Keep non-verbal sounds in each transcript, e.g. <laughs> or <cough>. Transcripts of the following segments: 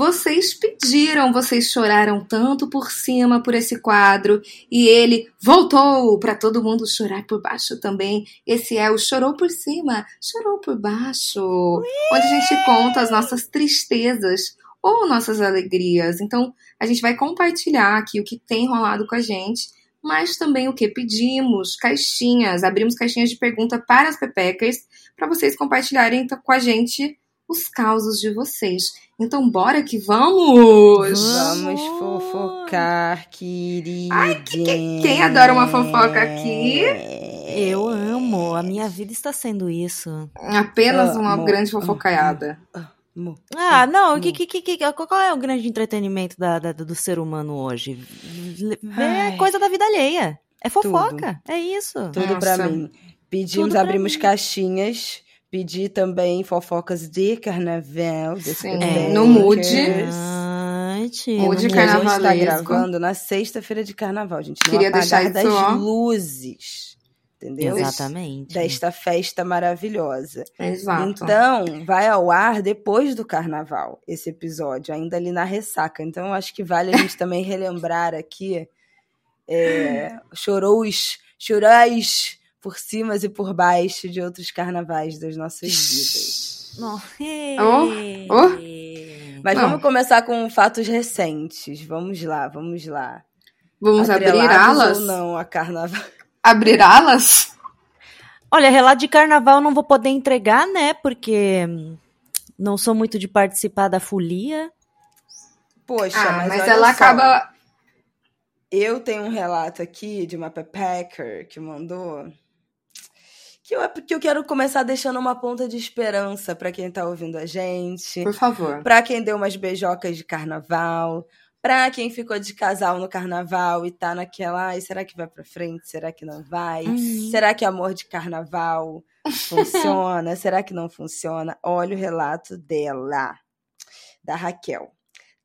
Vocês pediram, vocês choraram tanto por cima por esse quadro e ele voltou para todo mundo chorar por baixo também. Esse é o Chorou por Cima, Chorou por Baixo, onde a gente conta as nossas tristezas ou nossas alegrias. Então, a gente vai compartilhar aqui o que tem rolado com a gente, mas também o que pedimos, caixinhas, abrimos caixinhas de pergunta para as pepecas, para vocês compartilharem com a gente os causos de vocês. Então, bora que vamos! Vamos fofocar, querida. Ai, que, que, quem adora uma fofoca aqui? Eu amo. A minha vida está sendo isso. Apenas uma Amo, grande fofocaiada. Amo. Ah, não. Que, que, que, que- qual é o grande entretenimento da, da- do ser humano hoje? Ai. coisa da vida alheia. É fofoca. É isso. Tudo pra Nossa. mim. Pedimos, Tudo pra abrimos mim. caixinhas. Pedi também fofocas de carnaval. Sim, Pepecas. no mood. Mood no Que a gente tá carnavalesco. gravando na sexta-feira de carnaval, gente. No Queria deixar isso, das ó. luzes. Entendeu? Exatamente. Desta festa maravilhosa. Exato. Então, vai ao ar depois do carnaval, esse episódio, ainda ali na ressaca. Então, eu acho que vale a gente também relembrar aqui é, <laughs> chorous, chorais por cima e por baixo de outros carnavais das nossas vidas. Não. Oh, Mas Não. vamos começar com fatos recentes. Vamos lá, vamos lá. Vamos abrir alas? ou não a carnaval? Abrir alas? Olha, relato de carnaval eu não vou poder entregar, né? Porque não sou muito de participar da folia. Poxa, Ah, mas, mas olha ela só. acaba. Eu tenho um relato aqui de uma pepecker que mandou. Que eu, que eu quero começar deixando uma ponta de esperança pra quem tá ouvindo a gente. Por favor. Pra quem deu umas beijocas de carnaval. Pra quem ficou de casal no carnaval e tá naquela. Ai, será que vai pra frente? Será que não vai? Uhum. Será que amor de carnaval funciona? será que não funciona? Olha o relato dela, da Raquel.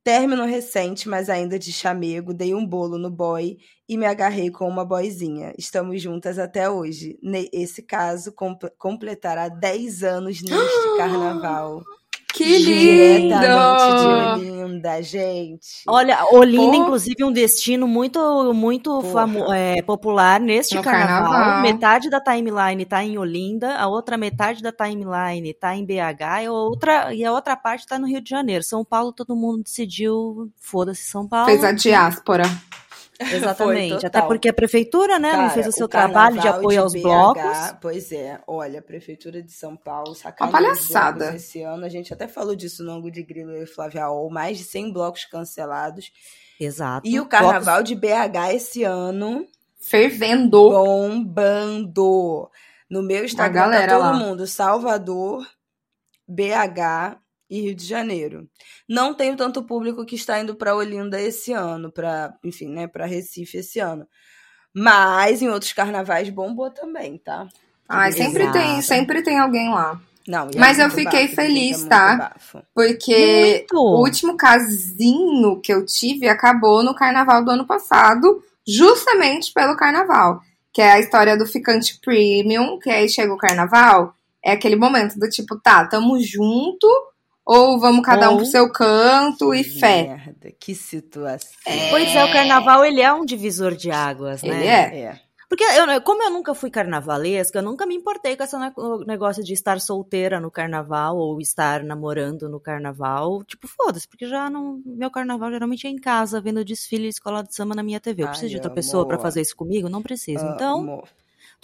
Término recente, mas ainda de chamego, dei um bolo no boy e me agarrei com uma boizinha. Estamos juntas até hoje. Nesse caso, comp- completará 10 anos neste <gasps> carnaval. Que Diretamente de lindo! Olinda, gente. Olha, Olinda, Pô. inclusive, um destino muito, muito famo- é, popular neste carnaval. carnaval. Metade da timeline tá em Olinda, a outra metade da timeline tá em BH e a outra, e a outra parte tá no Rio de Janeiro. São Paulo, todo mundo decidiu, foda-se São Paulo. Fez a diáspora. <laughs> Exatamente. Foi, Até porque a prefeitura, né, não Cara, fez o seu o trabalho de apoio aos BH, blocos. Pois é, olha, a Prefeitura de São Paulo sacaneou Uma palhaçada. blocos esse ano. A gente até falou disso no ângulo de Grilo e Flávia Ol, mais de 100 blocos cancelados. Exato. E o carnaval de BH esse ano Fervendo. bombando. No meu Instagram galera tá todo lá. mundo, Salvador, BH e Rio de Janeiro. Não tenho tanto público que está indo para Olinda esse ano, para, enfim, né, para Recife esse ano. Mas em outros carnavais bombou também, tá? Ai, sempre Exato. tem, sempre tem alguém lá. Não, é Mas eu muito fiquei bafo, feliz, é muito tá? bafo. Porque Muito. o último casinho que eu tive acabou no carnaval do ano passado, justamente pelo carnaval. Que é a história do ficante premium, que aí chega o carnaval, é aquele momento do tipo, tá, tamo junto, ou vamos cada um Ou- pro seu canto e fé. Merda, que situação. Pois é, o carnaval ele é um divisor de águas, né? Ele é. É. Porque eu, como eu nunca fui carnavalesca, eu nunca me importei com esse negócio de estar solteira no carnaval ou estar namorando no carnaval. Tipo, foda-se, porque já não. Meu carnaval geralmente é em casa, vendo desfile de escola de samba na minha TV. Eu preciso Ai, de outra amor. pessoa para fazer isso comigo? Não preciso. Então. Amor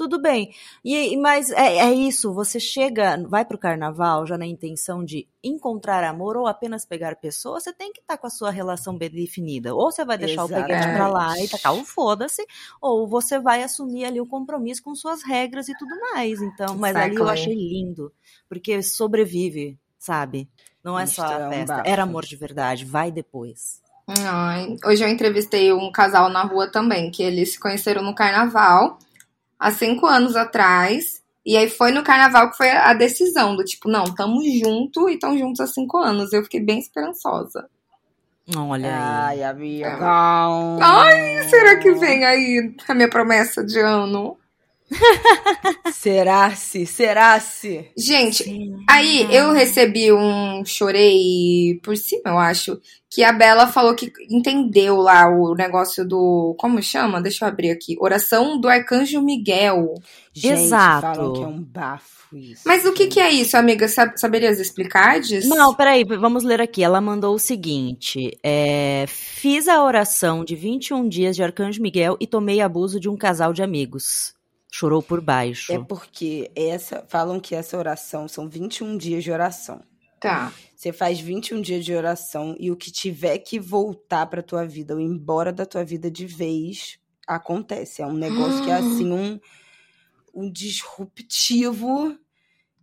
tudo bem. E, mas é, é isso, você chega, vai pro carnaval já na intenção de encontrar amor ou apenas pegar pessoas, você tem que estar tá com a sua relação bem definida. Ou você vai deixar Exatamente. o peguete pra lá e tacar o foda-se, ou você vai assumir ali o compromisso com suas regras e tudo mais. Então, mas ali eu achei lindo, porque sobrevive, sabe? Não é só a festa. Era amor de verdade, vai depois. Ai, hoje eu entrevistei um casal na rua também, que eles se conheceram no carnaval há cinco anos atrás. E aí foi no carnaval que foi a decisão do tipo, não, tamo junto e tão juntos há cinco anos. Eu fiquei bem esperançosa. Olha aí. Ai, amiga. Ai, será que vem aí a minha promessa de ano? <laughs> Será-se? Será-se? Gente, Sim. aí eu recebi um chorei por cima, eu acho, que a Bela falou que entendeu lá o negócio do. Como chama? Deixa eu abrir aqui. Oração do Arcanjo Miguel. Gente, Exato. Falam que é um bafo isso. Mas o que, que é isso, amiga? Saberias explicar? Diz? Não, peraí, vamos ler aqui. Ela mandou o seguinte: é, Fiz a oração de 21 dias de Arcanjo Miguel e tomei abuso de um casal de amigos. Chorou por baixo. É porque essa falam que essa oração são 21 dias de oração. Tá. Você faz 21 dias de oração e o que tiver que voltar para tua vida ou embora da tua vida de vez acontece. É um negócio que é <gasps> assim um um disruptivo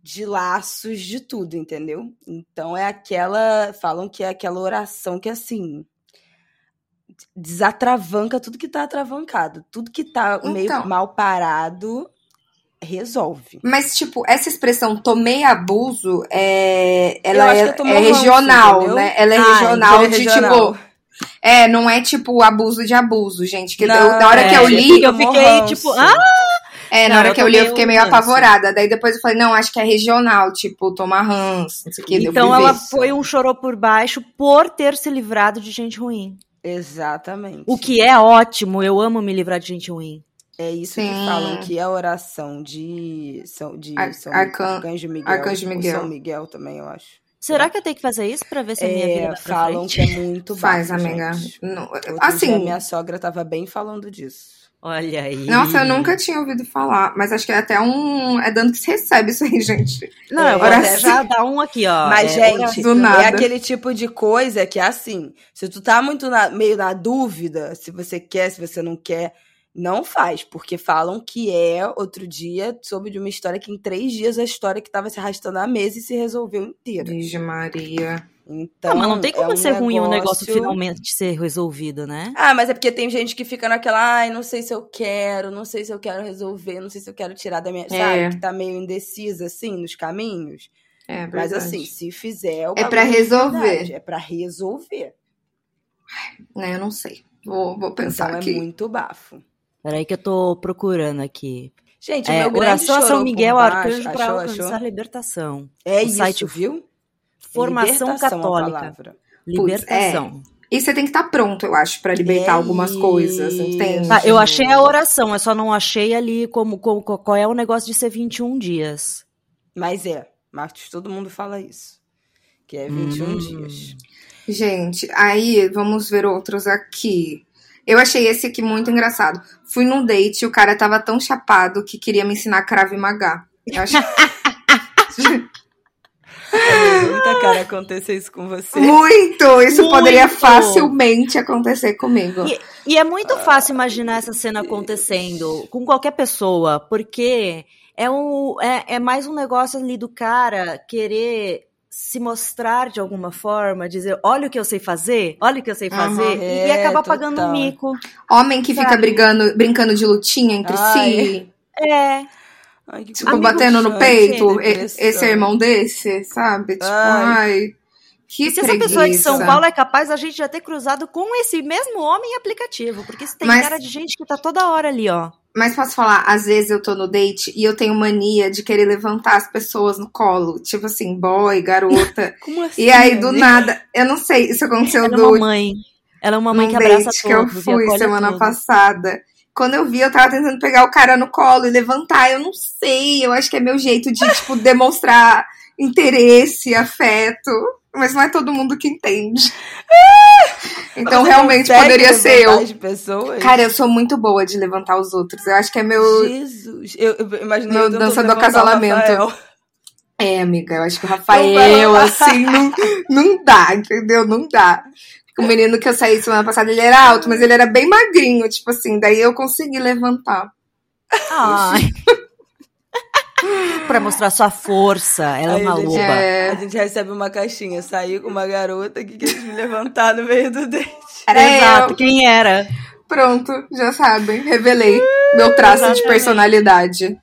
de laços de tudo, entendeu? Então é aquela, falam que é aquela oração que assim, desatravanca tudo que tá atravancado. Tudo que tá então, meio mal parado resolve. Mas, tipo, essa expressão tomei abuso, é, ela é, é regional, ranço, né? Ela é ah, regional de, regional. tipo... É, não é tipo abuso de abuso, gente. Que não, eu, na hora é, que eu li... Eu fiquei, tipo, ah... É, na não, hora que eu li, eu fiquei meio ranço. apavorada. Daí depois eu falei, não, acho que é regional, tipo, tomar ranço, não sei o que. Então ela foi um chorou por baixo por ter se livrado de gente ruim. Exatamente. O que é ótimo, eu amo me livrar de gente ruim. É isso Sim. que falam que a oração de São, de Ar São Arcan Arcanjo Miguel. Arcanjo Miguel. São Miguel também, eu acho. Será que eu tenho que fazer isso pra ver se a minha é, vida falam que é muito Faz, amiga. Não, assim, minha sogra tava bem falando disso. Olha aí. Nossa, eu nunca tinha ouvido falar, mas acho que é até um. É dando que se recebe isso aí, <laughs> gente. Não, é, eu vou até já dar um aqui, ó. Mas, é, gente, do nada. é aquele tipo de coisa que é assim: se tu tá muito na, meio na dúvida, se você quer, se você não quer, não faz, porque falam que é, outro dia, soube de uma história que em três dias a história que tava se arrastando há meses se resolveu inteira. Virgem Maria. Então, não, mas não tem como é um ser negócio... ruim um negócio finalmente ser resolvido, né? Ah, mas é porque tem gente que fica naquela, ai, não sei se eu quero, não sei se eu quero resolver, não sei se eu quero tirar da minha. É. Sabe? Que tá meio indecisa, assim, nos caminhos. É, mas assim, se fizer. É para resolver. É para resolver. Né, eu não sei. Vou, vou pensar então aqui. é muito bafo. Peraí que eu tô procurando aqui. Gente, é, oração a São Miguel Arcanjo para alcançar achou? libertação. É o isso, site, viu? Formação católica. Libertação. é. E você tem que estar tá pronto, eu acho, para libertar é algumas isso. coisas, entende? Tá, eu achei a oração, eu só não achei ali como, como, qual é o negócio de ser 21 dias. Mas é, Marcos, todo mundo fala isso. Que é 21 hum. dias. Gente, aí vamos ver outros aqui. Eu achei esse aqui muito engraçado. Fui num date e o cara tava tão chapado que queria me ensinar Krav Maga. Eu acho... <laughs> muita cara acontecer isso com você. Muito! Isso muito. poderia facilmente acontecer comigo. E, e, é muito fácil imaginar essa cena acontecendo com qualquer pessoa, porque é, um, é, é mais um negócio ali do cara querer se mostrar de alguma forma, dizer, olha o que eu sei fazer, olha o que eu sei fazer, uhum, e, e acabar pagando um mico. Homem que sabe? fica brigando, brincando de lutinha entre Ai. si. É. Ai, tipo, Amigo batendo no peito, esse irmão desse, sabe? Tipo, ai. ai que e se preguiça. essa pessoa de São Paulo é capaz a gente já ter cruzado com esse mesmo homem aplicativo, porque isso tem Mas... cara de gente que tá toda hora ali, ó. Mas posso falar, às vezes eu tô no date e eu tenho mania de querer levantar as pessoas no colo. Tipo assim, boy, garota. <laughs> Como assim? E aí, do nada, eu não sei, isso aconteceu Ela do. É uma mãe. Ela é uma mãe que abraça date que eu fui semana todos. passada quando eu vi, eu tava tentando pegar o cara no colo e levantar. Eu não sei, eu acho que é meu jeito de, tipo, demonstrar interesse, afeto. Mas não é todo mundo que entende. <laughs> Então, Você realmente, poderia ser eu. as pessoas? Cara, eu sou muito boa de levantar os outros. Eu acho que é meu. Jesus. Eu, eu imaginei Meu dança do acasalamento. É, amiga, eu acho que o Rafael, assim, não, não dá, entendeu? Não dá. O menino que eu saí semana passada, ele era alto, mas ele era bem magrinho, tipo assim, daí eu consegui levantar. Ai. <laughs> pra mostrar sua força. Ela é Aí, uma gente, loba. É. A gente recebe uma caixinha. Saí com uma garota que quis me levantar no meio do dente. Era Exato. eu. Quem era? Pronto, já sabem, revelei meu traço de Exatamente. personalidade.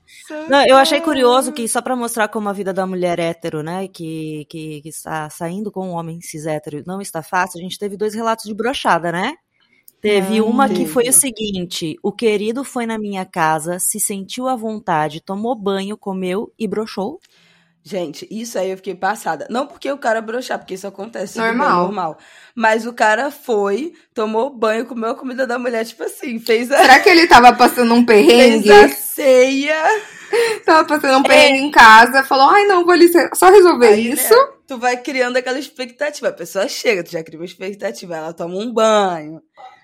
Não, eu achei curioso que, só pra mostrar como a vida da mulher hétero, né, que, que, que está saindo com um homem cis hétero não está fácil, a gente teve dois relatos de brochada, né? Teve uma que foi o seguinte: o querido foi na minha casa, se sentiu à vontade, tomou banho, comeu e brochou. Gente, isso aí eu fiquei passada. Não porque o cara broxar, porque isso acontece. Normal. normal. Mas o cara foi, tomou banho, comeu a comida da mulher, tipo assim, fez a, Será que ele tava passando um fez perrengue? a ceia. Tava passando um perrengue em casa, falou, ai não, vou ali só resolver Aí, né, isso. tu vai criando aquela expectativa. A pessoa chega, tu já cria uma expectativa. Ela toma um banho.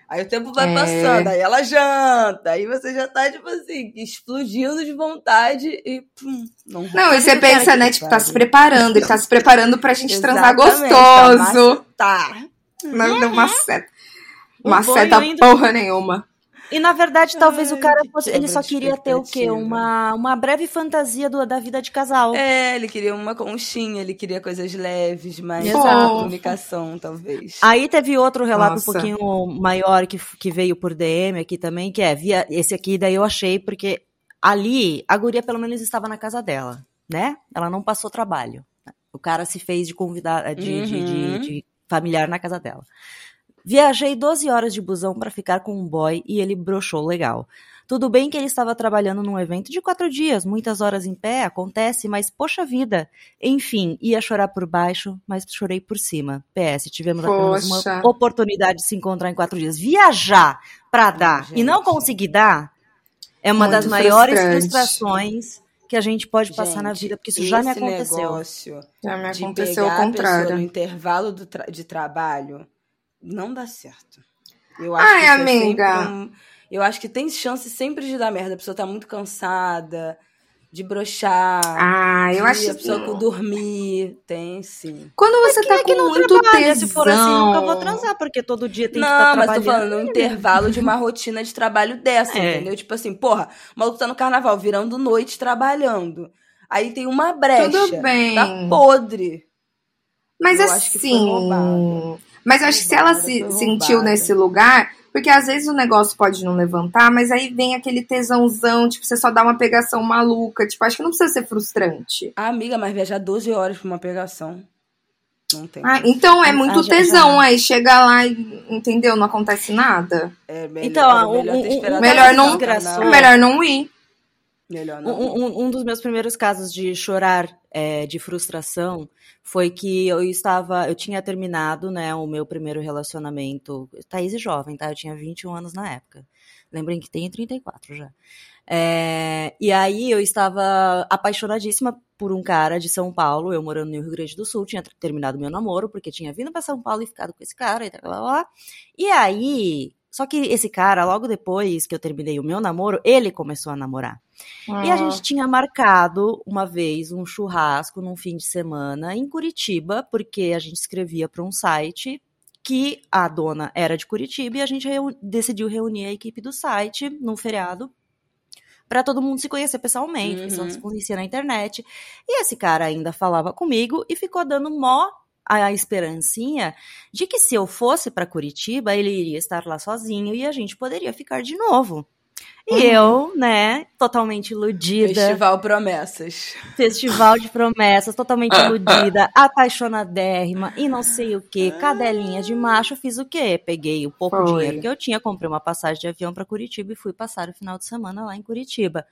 Aí o tempo vai É. passando, aí ela janta. Aí você já tá, tipo assim, explodindo de vontade e pum, não Não, e você pensa, né, tipo, tá se preparando, ele tá se preparando pra gente transar Exatamente, gostoso. Tá. Não deu uma seta. Um Uma banho seta porra nenhuma. E na verdade, talvez Ai, o cara fosse. Ele só de queria ter o quê? Uma, uma breve fantasia do, da vida de casal. É, ele queria uma conchinha, ele queria coisas leves, mais Exato. comunicação, talvez. Aí teve outro relato Nossa. um pouquinho maior que, que veio por DM aqui também, que é via esse aqui, daí eu achei, porque ali a guria pelo menos estava na casa dela, né? Ela não passou trabalho. O cara se fez de convidar de, de, de- Uhum. de familiar na casa dela. Viajei 12 horas de busão para ficar com um boy e ele broxou legal. Tudo bem que ele estava trabalhando num evento de quatro dias, muitas horas em pé, acontece, mas poxa vida. Enfim, ia chorar por baixo, mas chorei por cima. PS, tivemos apenas uma oportunidade de se encontrar em quatro dias. Viajar pra dar e não gente. conseguir dar é uma Muito das maiores frustrações que a gente pode passar na Gente, vida, porque isso já me aconteceu. negócio Já me de aconteceu pegar ao a pessoa no contrário. intervalo do tra- de trabalho não dá certo. Eu acho Ai, que é amiga. um- eu acho que tem chance sempre de dar merda. A pessoa tá muito cansada, de brochar, Ah, eu acho a pessoa com dormir. Tem sim. Quando você Quem tá é que com não muito trabalha? tesão. Se for assim, nunca vou transar, porque todo dia tem que não, estar mas trabalhando. tô falando no intervalo de uma rotina de trabalho dessa, <laughs> É. entendeu? Tipo assim, porra, o maluco tá no carnaval, virando noite trabalhando. Aí tem uma brecha. Tudo bem. Tá podre. Mas Eu acho que foi assim. Mas eu acho que se ela se sentiu nesse lugar, porque às vezes o negócio pode não levantar, mas aí vem aquele tesãozão, tipo, você só dá uma pegação maluca. Tipo, acho que não precisa ser frustrante. Ah, amiga, mas viajar 12 horas pra uma pegação. Não tem. Ah, então é Ah, muito já- tesão, já. aí chega lá e, entendeu? Não acontece nada. É melhor, Então, o- melhor o- esperado melhor não-. É melhor não ir. Melhor não. Um, um- um dos meus primeiros casos de chorar é, de frustração foi que eu estava, eu tinha terminado, né, o meu primeiro relacionamento, Thaís é jovem, tá? Eu tinha 21 anos na época. Lembrem que tenho 34 já. É, e aí eu estava apaixonadíssima por um cara de São Paulo, eu morando no Rio Grande do Sul, tinha ter- terminado meu namoro, porque tinha vindo para São Paulo e ficado com esse cara e tal, lá, lá, lá. E aí, só que esse cara, logo depois que eu terminei o meu namoro, ele começou a namorar. E a gente tinha marcado uma vez um churrasco num fim de semana em Curitiba, porque a gente escrevia para um site que a dona era de Curitiba e a gente reu- decidiu reunir a equipe do site num feriado para todo mundo se conhecer pessoalmente, Uhum. se conhecia na internet. E esse cara ainda falava comigo e ficou dando mó a esperancinha de que se eu fosse para Curitiba, ele iria estar lá sozinho e a gente poderia ficar de novo. E Uhum. eu, né, totalmente iludida, Festival Promessas. festival de promessas, totalmente iludida, apaixonadérrima e não sei o que, cadelinha de macho, fiz o quê? Peguei o pouco Foi. dinheiro que eu tinha, comprei uma passagem de avião para Curitiba e fui passar o final de semana lá em Curitiba.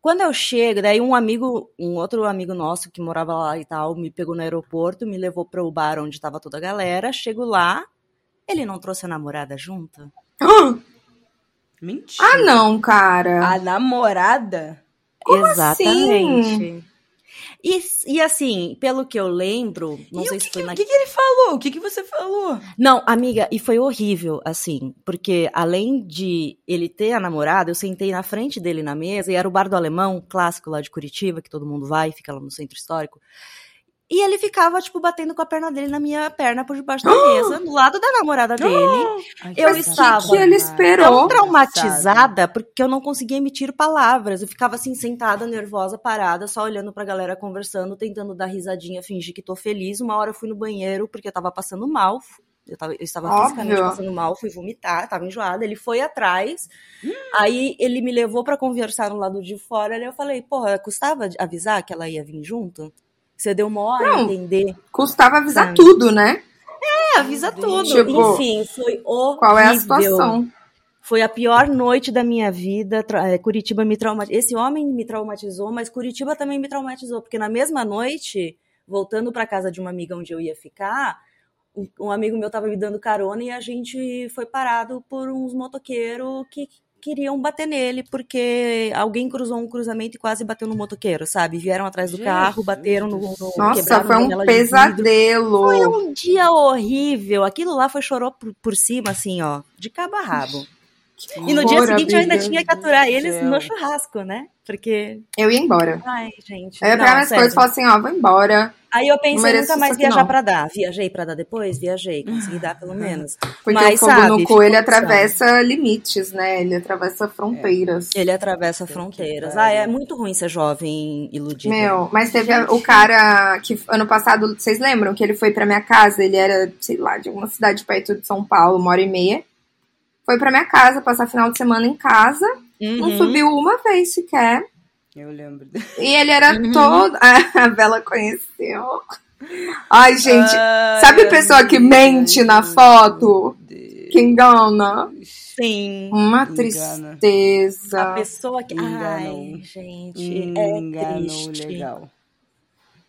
Quando eu chego, daí um amigo, um outro amigo nosso que morava lá e tal, me pegou no aeroporto, me levou para o bar onde estava toda a galera. Chego lá, ele não trouxe a namorada junto. <gasps> <laughs> Mentira. Ah, não, cara. A namorada? Como Exatamente. assim? E, e assim, pelo que eu lembro, não e sei o que, se foi na o que, que ele falou? O que, que você falou? Não, amiga, e foi horrível, assim, porque além de ele ter a namorada, eu sentei na frente dele na mesa, e era o Bar do Alemão, clássico lá de Curitiba, que todo mundo vai, fica lá no centro histórico. E ele ficava, tipo, batendo com a perna dele na minha perna por debaixo da mesa, <gasps> do lado da namorada <gasps> dele. Ai, Eu estava- que, que ele esperou? Tão traumatizada, porque eu não conseguia emitir palavras. Eu ficava assim, sentada, nervosa, parada, só olhando pra galera conversando, tentando dar risadinha, fingir que tô feliz. Uma hora eu fui no banheiro, porque eu tava passando mal. Eu, tava, eu estava Óbvio. fisicamente passando mal, fui vomitar, tava enjoada. Ele foi atrás, aí ele me levou pra conversar no lado de fora. Aí eu falei, porra, custava avisar que ela ia vir junto? Você deu uma hora a entender. Custava avisar Sabe? tudo, né? É, avisa tudo. Tipo, Enfim, foi horrível. Qual é a situação? Foi a pior noite da minha vida. É, Curitiba me traumatizou. Esse homem me traumatizou, mas Curitiba também me traumatizou, porque na mesma noite, voltando para casa de uma amiga onde eu ia ficar, um- amigo meu tava me dando carona e a gente foi parado por uns motoqueiros que queriam bater nele, porque alguém cruzou um cruzamento e quase bateu no motoqueiro, sabe? Vieram atrás do Jesus carro, bateram no, no Nossa, foi um pesadelo. Foi um dia horrível. Aquilo lá foi chorou por, por cima, assim, ó, de cabo a rabo. E no dia seguinte eu ainda tinha que aturar eles céu. no churrasco, né? Porque. Eu ia embora. Ai, gente. Eu ia pegar minhas coisas e falar assim, ó, vou embora. Aí eu pensei nunca mais viajar pra dar. Viajei pra dar depois? Viajei. Consegui dar pelo menos. Porque Mas, o fogo sabe, no cu, ele atravessa limites, né? Ele atravessa fronteiras. Ele atravessa que fronteiras. Ah, é muito ruim ser jovem iludido. Meu, mas teve a- o cara que ano passado, vocês lembram que ele foi pra minha casa? Ele era, sei lá, de alguma cidade perto de São Paulo, uma hora e meia. Foi pra minha casa, passar final de semana em casa. Não Uhum. subiu uma vez sequer. Eu lembro. E ele era Uhum. todo. <laughs> a Bela conheceu. Ai, gente, Ai, sabe pessoa que mente na meu foto? Deus. que engana? Sim. Uma Engana. A tristeza. pessoa que. Enganou. Ai, gente. É Enganou triste. legal.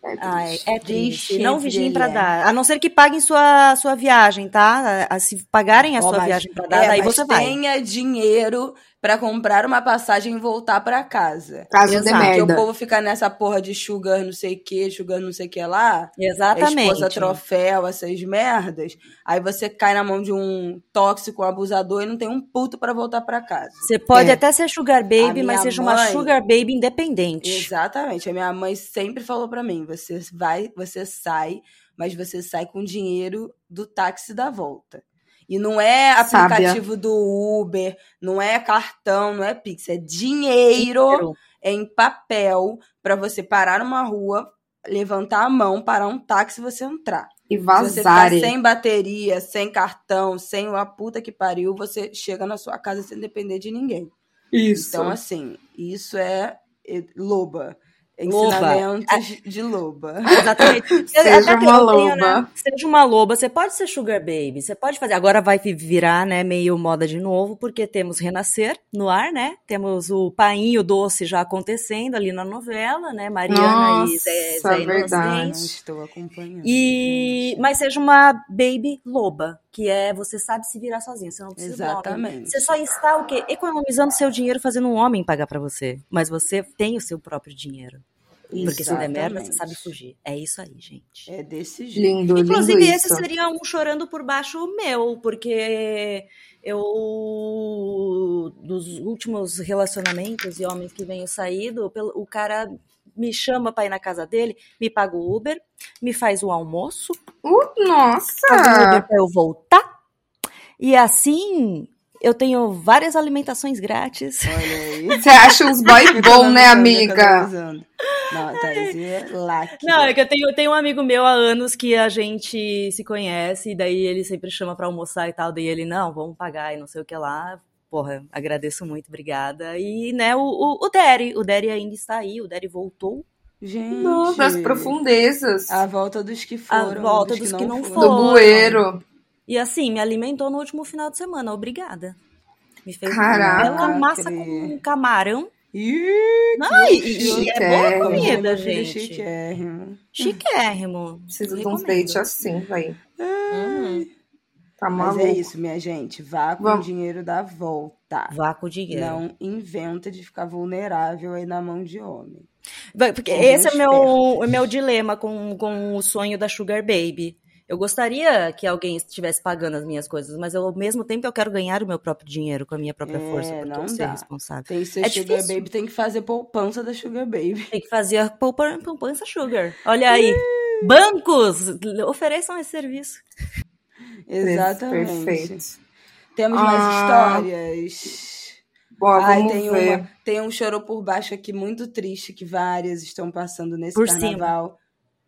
É Ai, triste. é triste. Triste, Não vigiem pra ele é. dar. A não ser que paguem sua, sua viagem, tá? A- Se pagarem a Ó, sua mas- viagem pra dar, é, aí mas você vai. tenha dinheiro pra comprar uma passagem e voltar pra casa. Caso de Exato, Porque merda. o povo fica nessa porra de sugar não sei o que, sugar não sei o que lá. Exatamente. Esposa troféu, essas merdas. Aí você cai na mão de um tóxico, um abusador e não tem um puto pra voltar pra casa. Você pode É. até ser sugar baby, mas seja uma mãe- sugar baby independente. Exatamente. A minha mãe sempre falou pra mim: você vai, você sai, mas você sai com dinheiro do táxi da volta. E não é Sábia. aplicativo do Uber, não é cartão, não é Pix, é dinheiro em papel pra você parar numa rua, levantar a mão, parar um táxi e você entrar. E Se você vazare. sem bateria, sem cartão, sem uma puta que pariu, você chega na sua casa sem depender de ninguém. Isso. Então, assim, isso é é, loba. Loba. Ensinamentos de loba. <laughs> Exatamente. <laughs> Seja Até que uma tenho, né, loba. Seja uma loba. Você pode ser sugar baby. Você pode fazer. Agora vai virar, né, meio moda de novo, porque temos Renascer no ar, né? Temos o painho doce já acontecendo ali na novela, né? Mariana e Zé, Nossa, Zé verdade. Estou acompanhando. E, mas seja uma baby loba, que é você sabe se virar sozinha, você não precisa. Exatamente. Você só está o quê? Economizando seu dinheiro fazendo um homem pagar pra você, mas você tem o seu próprio dinheiro. Porque se der merda, você sabe fugir. É isso aí, gente. É desse jeito. Lindo, lindo Inclusive, esse isso. seria um chorando por baixo meu, porque eu, dos últimos relacionamentos e homens que venho saído, pelo- o cara me chama pra ir na casa dele, me paga o Uber, me faz o almoço, Uh, paga o nossa! Uber pra eu voltar, e assim eu tenho várias alimentações grátis. Olha aí. <laughs> Você acha uns boy bom, né, amiga? Não, Thaís, é lacre. Não, é que eu tenho, tenho um amigo meu há anos que a gente se conhece, e daí ele sempre chama pra almoçar e tal, daí ele, não, vamos pagar e não sei o que lá. Porra, agradeço muito, obrigada. E, né, o, o, o Derry, o Derry ainda está aí, o Derry voltou. Gente. Nossa, das profundezas. A volta dos que A foram. volta dos que não do foram. bueiro. E assim, me alimentou no último final de semana, obrigada. Me fez Caraca, uma bela massa com camarão. Ih, Não, e, e- e é boa comida, gente. chiquérrimo. Chiquérrimo. Preciso de uns dates assim, véi. Hum. Tá Mas maluco. é isso, minha gente. Vá com Vamos. o dinheiro da volta. Vá com o dinheiro. Não inventa de ficar vulnerável aí na mão de homem. Vai, Porque Sejam esse é meu, é meu dilema com, com o sonho da Sugar Baby. Eu gostaria que alguém estivesse pagando as minhas coisas, mas eu, ao mesmo tempo eu quero ganhar o meu próprio dinheiro com a minha própria É, força, porque não eu ser responsável. Tem que ser É Sugar difícil. Baby, tem que fazer poupança da Sugar Baby. Tem que fazer a poupa- poupança Sugar. Olha aí. Bancos, ofereçam esse serviço. Exatamente. Perfeito. Temos Ah. mais histórias. Bora, Ai, vamos tem, ver. uma, tem um chorou por baixo aqui muito triste que várias estão passando nesse Por cima. carnaval.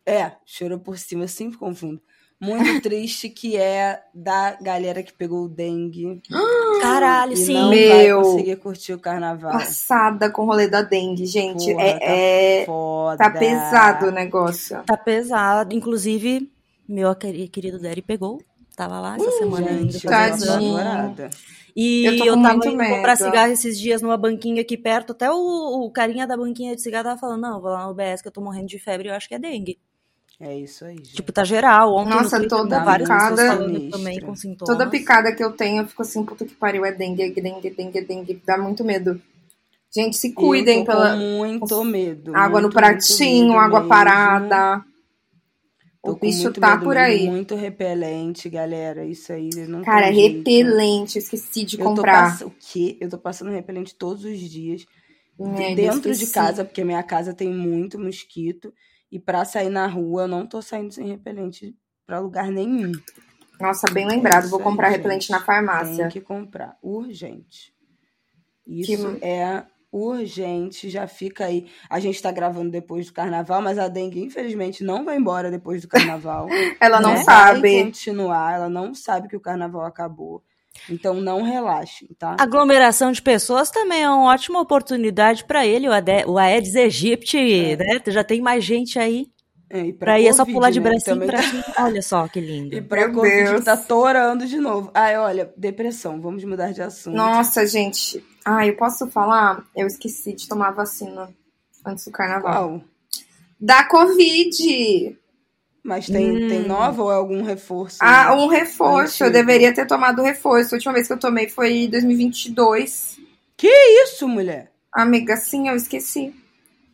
É, chorou por cima, eu sempre confundo. Muito triste que é da galera que pegou o dengue <gasps> Caralho, e sim. não Meu. vai conseguir curtir o carnaval. Passada com o rolê da dengue, gente. Porra, tá é, é- Foda. tá pesado o negócio. Tá pesado. Inclusive, meu queri- querido Derry pegou. Tava lá essa semana ainda. Gente, apavorada. E Eu eu, tô com tava indo comprar medo. cigarro esses dias numa banquinha aqui perto. Até o, o carinha da banquinha de cigarro tava falando: Não, vou lá no BS que eu tô morrendo de febre. Eu acho que é dengue. É isso aí, gente. Tipo, tá geral. Ontem Nossa, no Twitter, toda tá picada- também com sintomas. Toda picada que eu tenho, eu fico assim, puta que pariu, é dengue, dengue, dengue, dengue. Dá muito medo. Gente, se cuidem eu tô pela com muito medo. água no muito, pratinho, muito medo água mesmo. parada. Tô O bicho tá medo por aí. Muito repelente, galera. Isso aí não Cara, repelente, eu esqueci de Eu tô comprar. pass... O quê? Eu tô passando repelente todos os dias. Ai, dentro de casa, porque minha casa tem muito mosquito. E pra sair na rua, eu não tô saindo sem repelente pra lugar nenhum. Nossa, bem lembrado. Vou comprar gente. repelente na Tem farmácia. que comprar. Urgente. Isso Que- é urgente. Já fica aí. A gente tá gravando depois do carnaval, mas a dengue, infelizmente, não vai embora depois do carnaval. <laughs> Ela não né? Vai sabe. continuar. Ela não sabe que o carnaval acabou. Então não relaxem, tá? Aglomeração de pessoas também é uma ótima oportunidade pra ele, o, Ade- o Aedes aegypti, né? Já tem mais gente aí. É, e Pra ir é só pular de né, bracinho também pra tá-. Olha só que lindo. E pra Meu Covid Deus. tá torando de novo. Ai, olha, depressão. Vamos mudar de assunto. Nossa, gente. Ai, eu posso falar? Eu esqueci de tomar vacina antes do carnaval. Qual? Da Covid! Mas tem, Hum. tem nova ou é algum reforço? Ah, um reforço. Eu deveria ter tomado o reforço. A última vez que eu tomei foi em 2022. Isso, mulher? Amiga, sim, eu esqueci.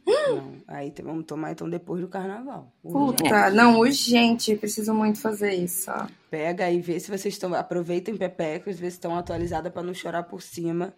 Não, aí tem- vamos tomar então depois do carnaval. Urgente. Puta, não, urgente. Preciso muito fazer isso. Pega aí, vê se vocês estão. Aproveitem Pepecas, vê se estão atualizadas pra não chorar por cima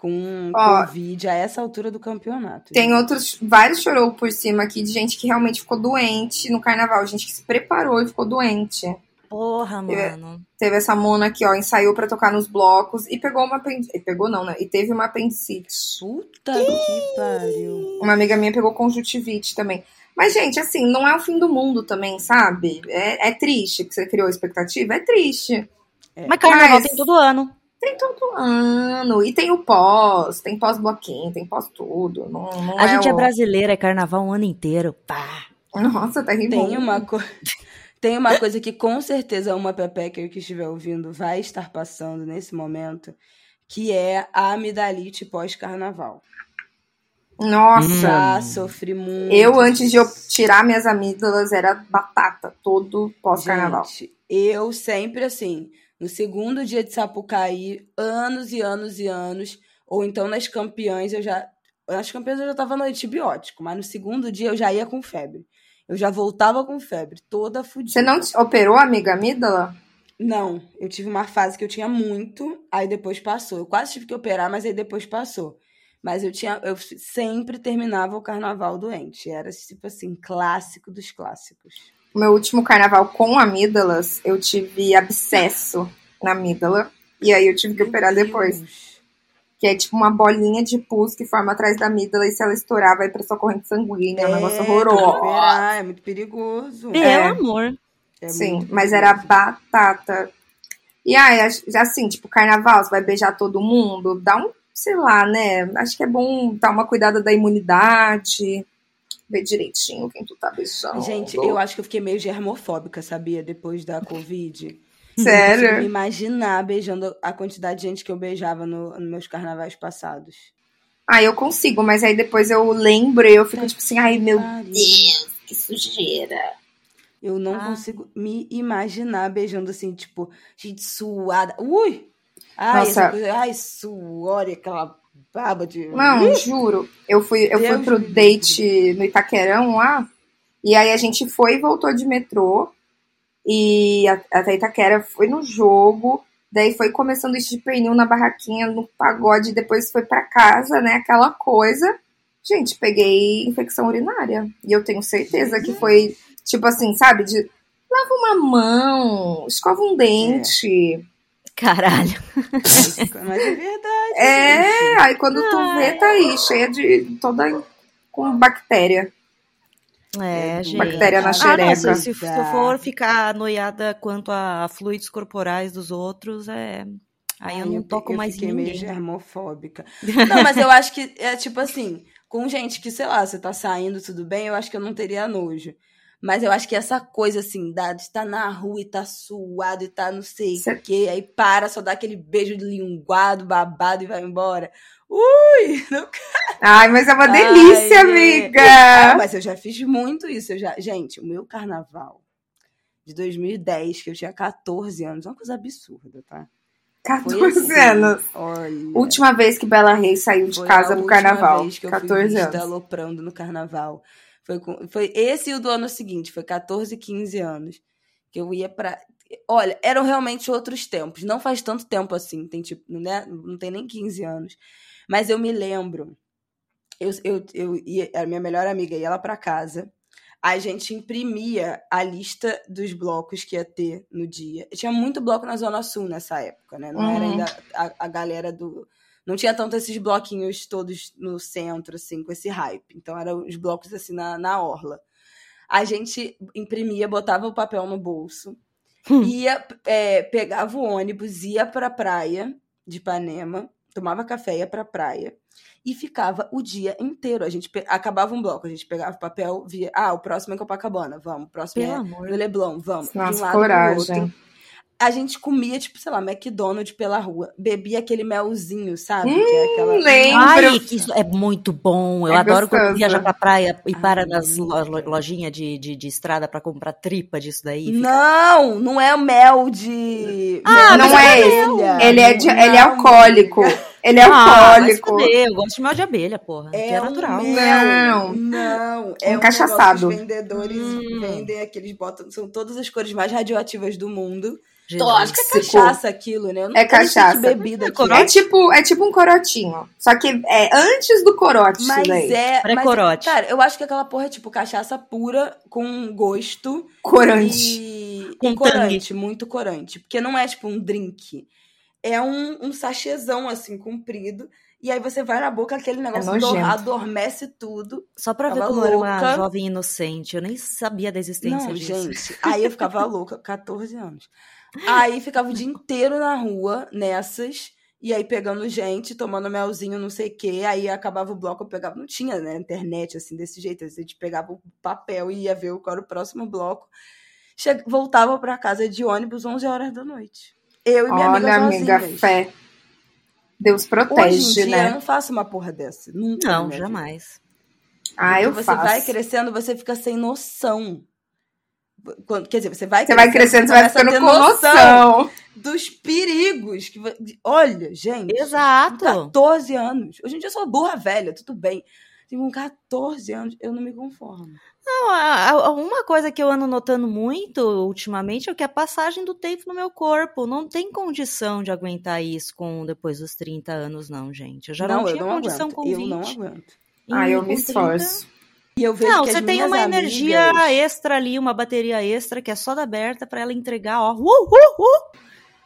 com Ó, Covid a essa altura do campeonato. Tem gente. outros, vários chorou por cima aqui de gente que realmente ficou doente no carnaval. Gente que se preparou e ficou doente. Porra, É. mano. Teve essa mona aqui, ó, ensaiou pra tocar nos blocos e pegou uma apendicite. Pegou não, né? E teve uma apendicite. Puta que pariu. Uma amiga minha pegou conjuntivite também. Mas, gente, assim, não é o fim do mundo também, sabe? É, é triste que você criou expectativa, é triste. Mas carnaval Mas- tem todo ano. Tem todo ano. E tem o pós, tem pós-bloquinho, tem pós tudo. Não, não A é gente é o- brasileira, é carnaval o ano inteiro. Pá. Nossa, tá rindo. Tem uma, co... <laughs> Tem uma coisa que com certeza uma Pepecker que estiver ouvindo vai estar passando nesse momento, que é a amidalite pós-carnaval. Nossa. Já sofri muito. Eu, antes de eu tirar minhas amígdalas, era batata, todo pós-carnaval. Eu sempre assim, no segundo dia de Sapucaí, anos e anos e anos, ou então nas campeãs eu já. Nas campeãs eu já tava no antibiótico, mas no segundo dia eu já ia com febre. Eu já voltava com febre, toda fodida. Você não operou, amiga, amígdala? Não, eu tive uma fase que eu tinha muito, aí depois passou. Eu quase tive que operar, mas aí depois passou. Mas eu tinha, eu sempre terminava o carnaval doente. Era tipo assim, clássico dos clássicos. O meu último carnaval com amígdalas, eu tive abscesso na amígdala. E aí eu tive que operar depois. Que é tipo uma bolinha de pus que forma atrás da amígdala e se ela estourar vai pra sua corrente sanguínea. É um negócio que horroroso. operar, é muito perigoso. É. amor. É Sim, mas era batata. E aí, assim, tipo, carnaval, você vai beijar todo mundo, dá um, sei lá, né? Acho que é bom dar uma cuidada da imunidade, ver direitinho quem tu tá beijando. Gente, eu acho que eu fiquei meio germofóbica, sabia? Depois da Covid. Eu não Sério? consigo me imaginar beijando a quantidade de gente que eu beijava no- nos meus carnavais passados. Ah, eu consigo, mas aí depois eu lembro e eu fico tipo assim, ai meu Pariu. Deus, que sujeira. Eu não ah. consigo me imaginar beijando assim, tipo, gente suada. Ui! Ai, Nossa. Coisa, ai, suor e aquela baba de. Não, juro. Eu fui, eu fui pro date no Itaquerão lá. E aí a gente foi e voltou de metrô. E até Itaquera foi no jogo. Daí foi começando isso de pernil na barraquinha, no pagode, depois foi para casa, né? Aquela coisa. Gente, peguei infecção urinária. E eu tenho certeza que foi, tipo assim, sabe? De lava uma mão, escova um dente. É. Caralho. Mas é verdade. É, gente. aí quando tu vê, tá aí, cheia de toda com bactéria. É, gente. Bactéria na xereca. Ah, não, se, se, for ficar noiada quanto a fluidos corporais dos outros, é. Aí Ai, eu não toco eu, mais fiquei ninguém. meio germofóbica. <laughs> Não, mas eu acho que é tipo assim, com gente que, sei lá, você tá saindo tudo bem, eu acho que eu não teria nojo. Mas eu acho que essa coisa, assim, da, de estar tá na rua e tá suado e tá não sei o quê, aí para, só dá aquele beijo de linguado, babado e vai embora. Ui! <laughs> Não... Ai, mas é uma delícia, Ai, amiga! Ah, mas eu já fiz muito isso. Eu já... Gente, o meu carnaval de 2010, que eu tinha 14 anos, é uma coisa absurda, tá? 14 assim, anos. Olha, última vez que Bela Reis saiu de casa pro carnaval. Vez que eu 14 fui anos. aloprando no carnaval. Foi, com, foi esse e o do ano seguinte, foi 14, 15 anos. Que eu ia pra. Olha, eram realmente outros tempos. Não faz tanto tempo assim, tem tipo, né? não tem nem 15 anos. Mas eu me lembro, eu, eu, eu ia, a minha melhor amiga ia lá para casa, a gente imprimia a lista dos blocos que ia ter no dia. Tinha muito bloco na Zona Sul nessa época, né? Não uhum. era ainda a, a galera do. Não tinha tanto esses bloquinhos todos no centro, assim, com esse hype. Então, eram os blocos, assim, na, na orla. A gente imprimia, botava o papel no bolso, hum. ia, é, pegava o ônibus, ia pra praia de Ipanema, tomava café, ia pra praia e ficava o dia inteiro. A gente acabava um bloco, a gente pegava o papel, via, ah, o próximo é Copacabana, vamos, o próximo Pelo é amor. no Leblon, vamos. Nossa, de um lado coragem. outro. A gente comia, tipo, sei lá, McDonald's pela rua. Bebia aquele melzinho, sabe? Hum, que é aquela... lembro. Ai, que isso é muito bom. Eu é adoro gostoso. quando viaja pra praia e para Ai, nas lojinhas de, de, de estrada para comprar tripa disso daí. Fica... Não, não é o mel de... Ah, não é esse. Ele é, de, ele é alcoólico. Ele é ah, alcoólico. Eu gosto de mel de abelha, porra. É, é natural. Não, não. É encaixaçado. Um os vendedores hum. vendem aqueles botam, são todas as cores mais radioativas do mundo. Acho que é cachaça aquilo, né? é cachaça. Bebida é, é, tipo, é tipo um corotinho. Só que é antes do corote mas daí. É, mas corote. Cara, eu acho que aquela porra é tipo cachaça pura com gosto. Corante. E, com e corante, muito corante. Porque não é tipo um drink é um, um sachêzão, assim, comprido. E aí você vai na boca, aquele negócio é adormece tudo. Só pra ver como louca. era uma jovem inocente. Eu nem sabia da existência Não, disso. gente. Aí eu ficava louca, 14 anos. Aí ficava o dia inteiro na rua, nessas. E aí pegando gente, tomando melzinho, não sei o quê. Aí acabava o bloco, eu pegava. Não tinha, né, internet assim, desse jeito. A gente pegava o papel e ia ver qual era o próximo bloco. Che voltava para casa de ônibus 11 horas da noite. Eu e minha Olha, amiga, amiga, fé. Deus protege, Hoje em dia, né? Eu não faço uma porra dessa. Nunca. Não, jamais. Ah, eu você faço. vai crescendo, você fica sem noção. Quando, quer dizer, você vai você vai crescendo, você vai ficando com noção, noção dos perigos. Que, olha, gente. Exato. 14 anos. Hoje em dia eu sou burra velha, tudo bem. Tenho com 14 anos, eu não me conformo. Não, uma coisa que eu ando notando muito ultimamente é que a passagem do tempo no meu corpo não tem condição de aguentar isso com depois dos 30 anos, não, gente. Eu já não, não tinha não condição aguento. com 20. Eu não aguento. Ah, eu me esforço. E eu vejo não, que você tem uma amigas... energia extra ali, uma bateria extra que é só da aberta para ela entregar, ó. Uh, uh, uh.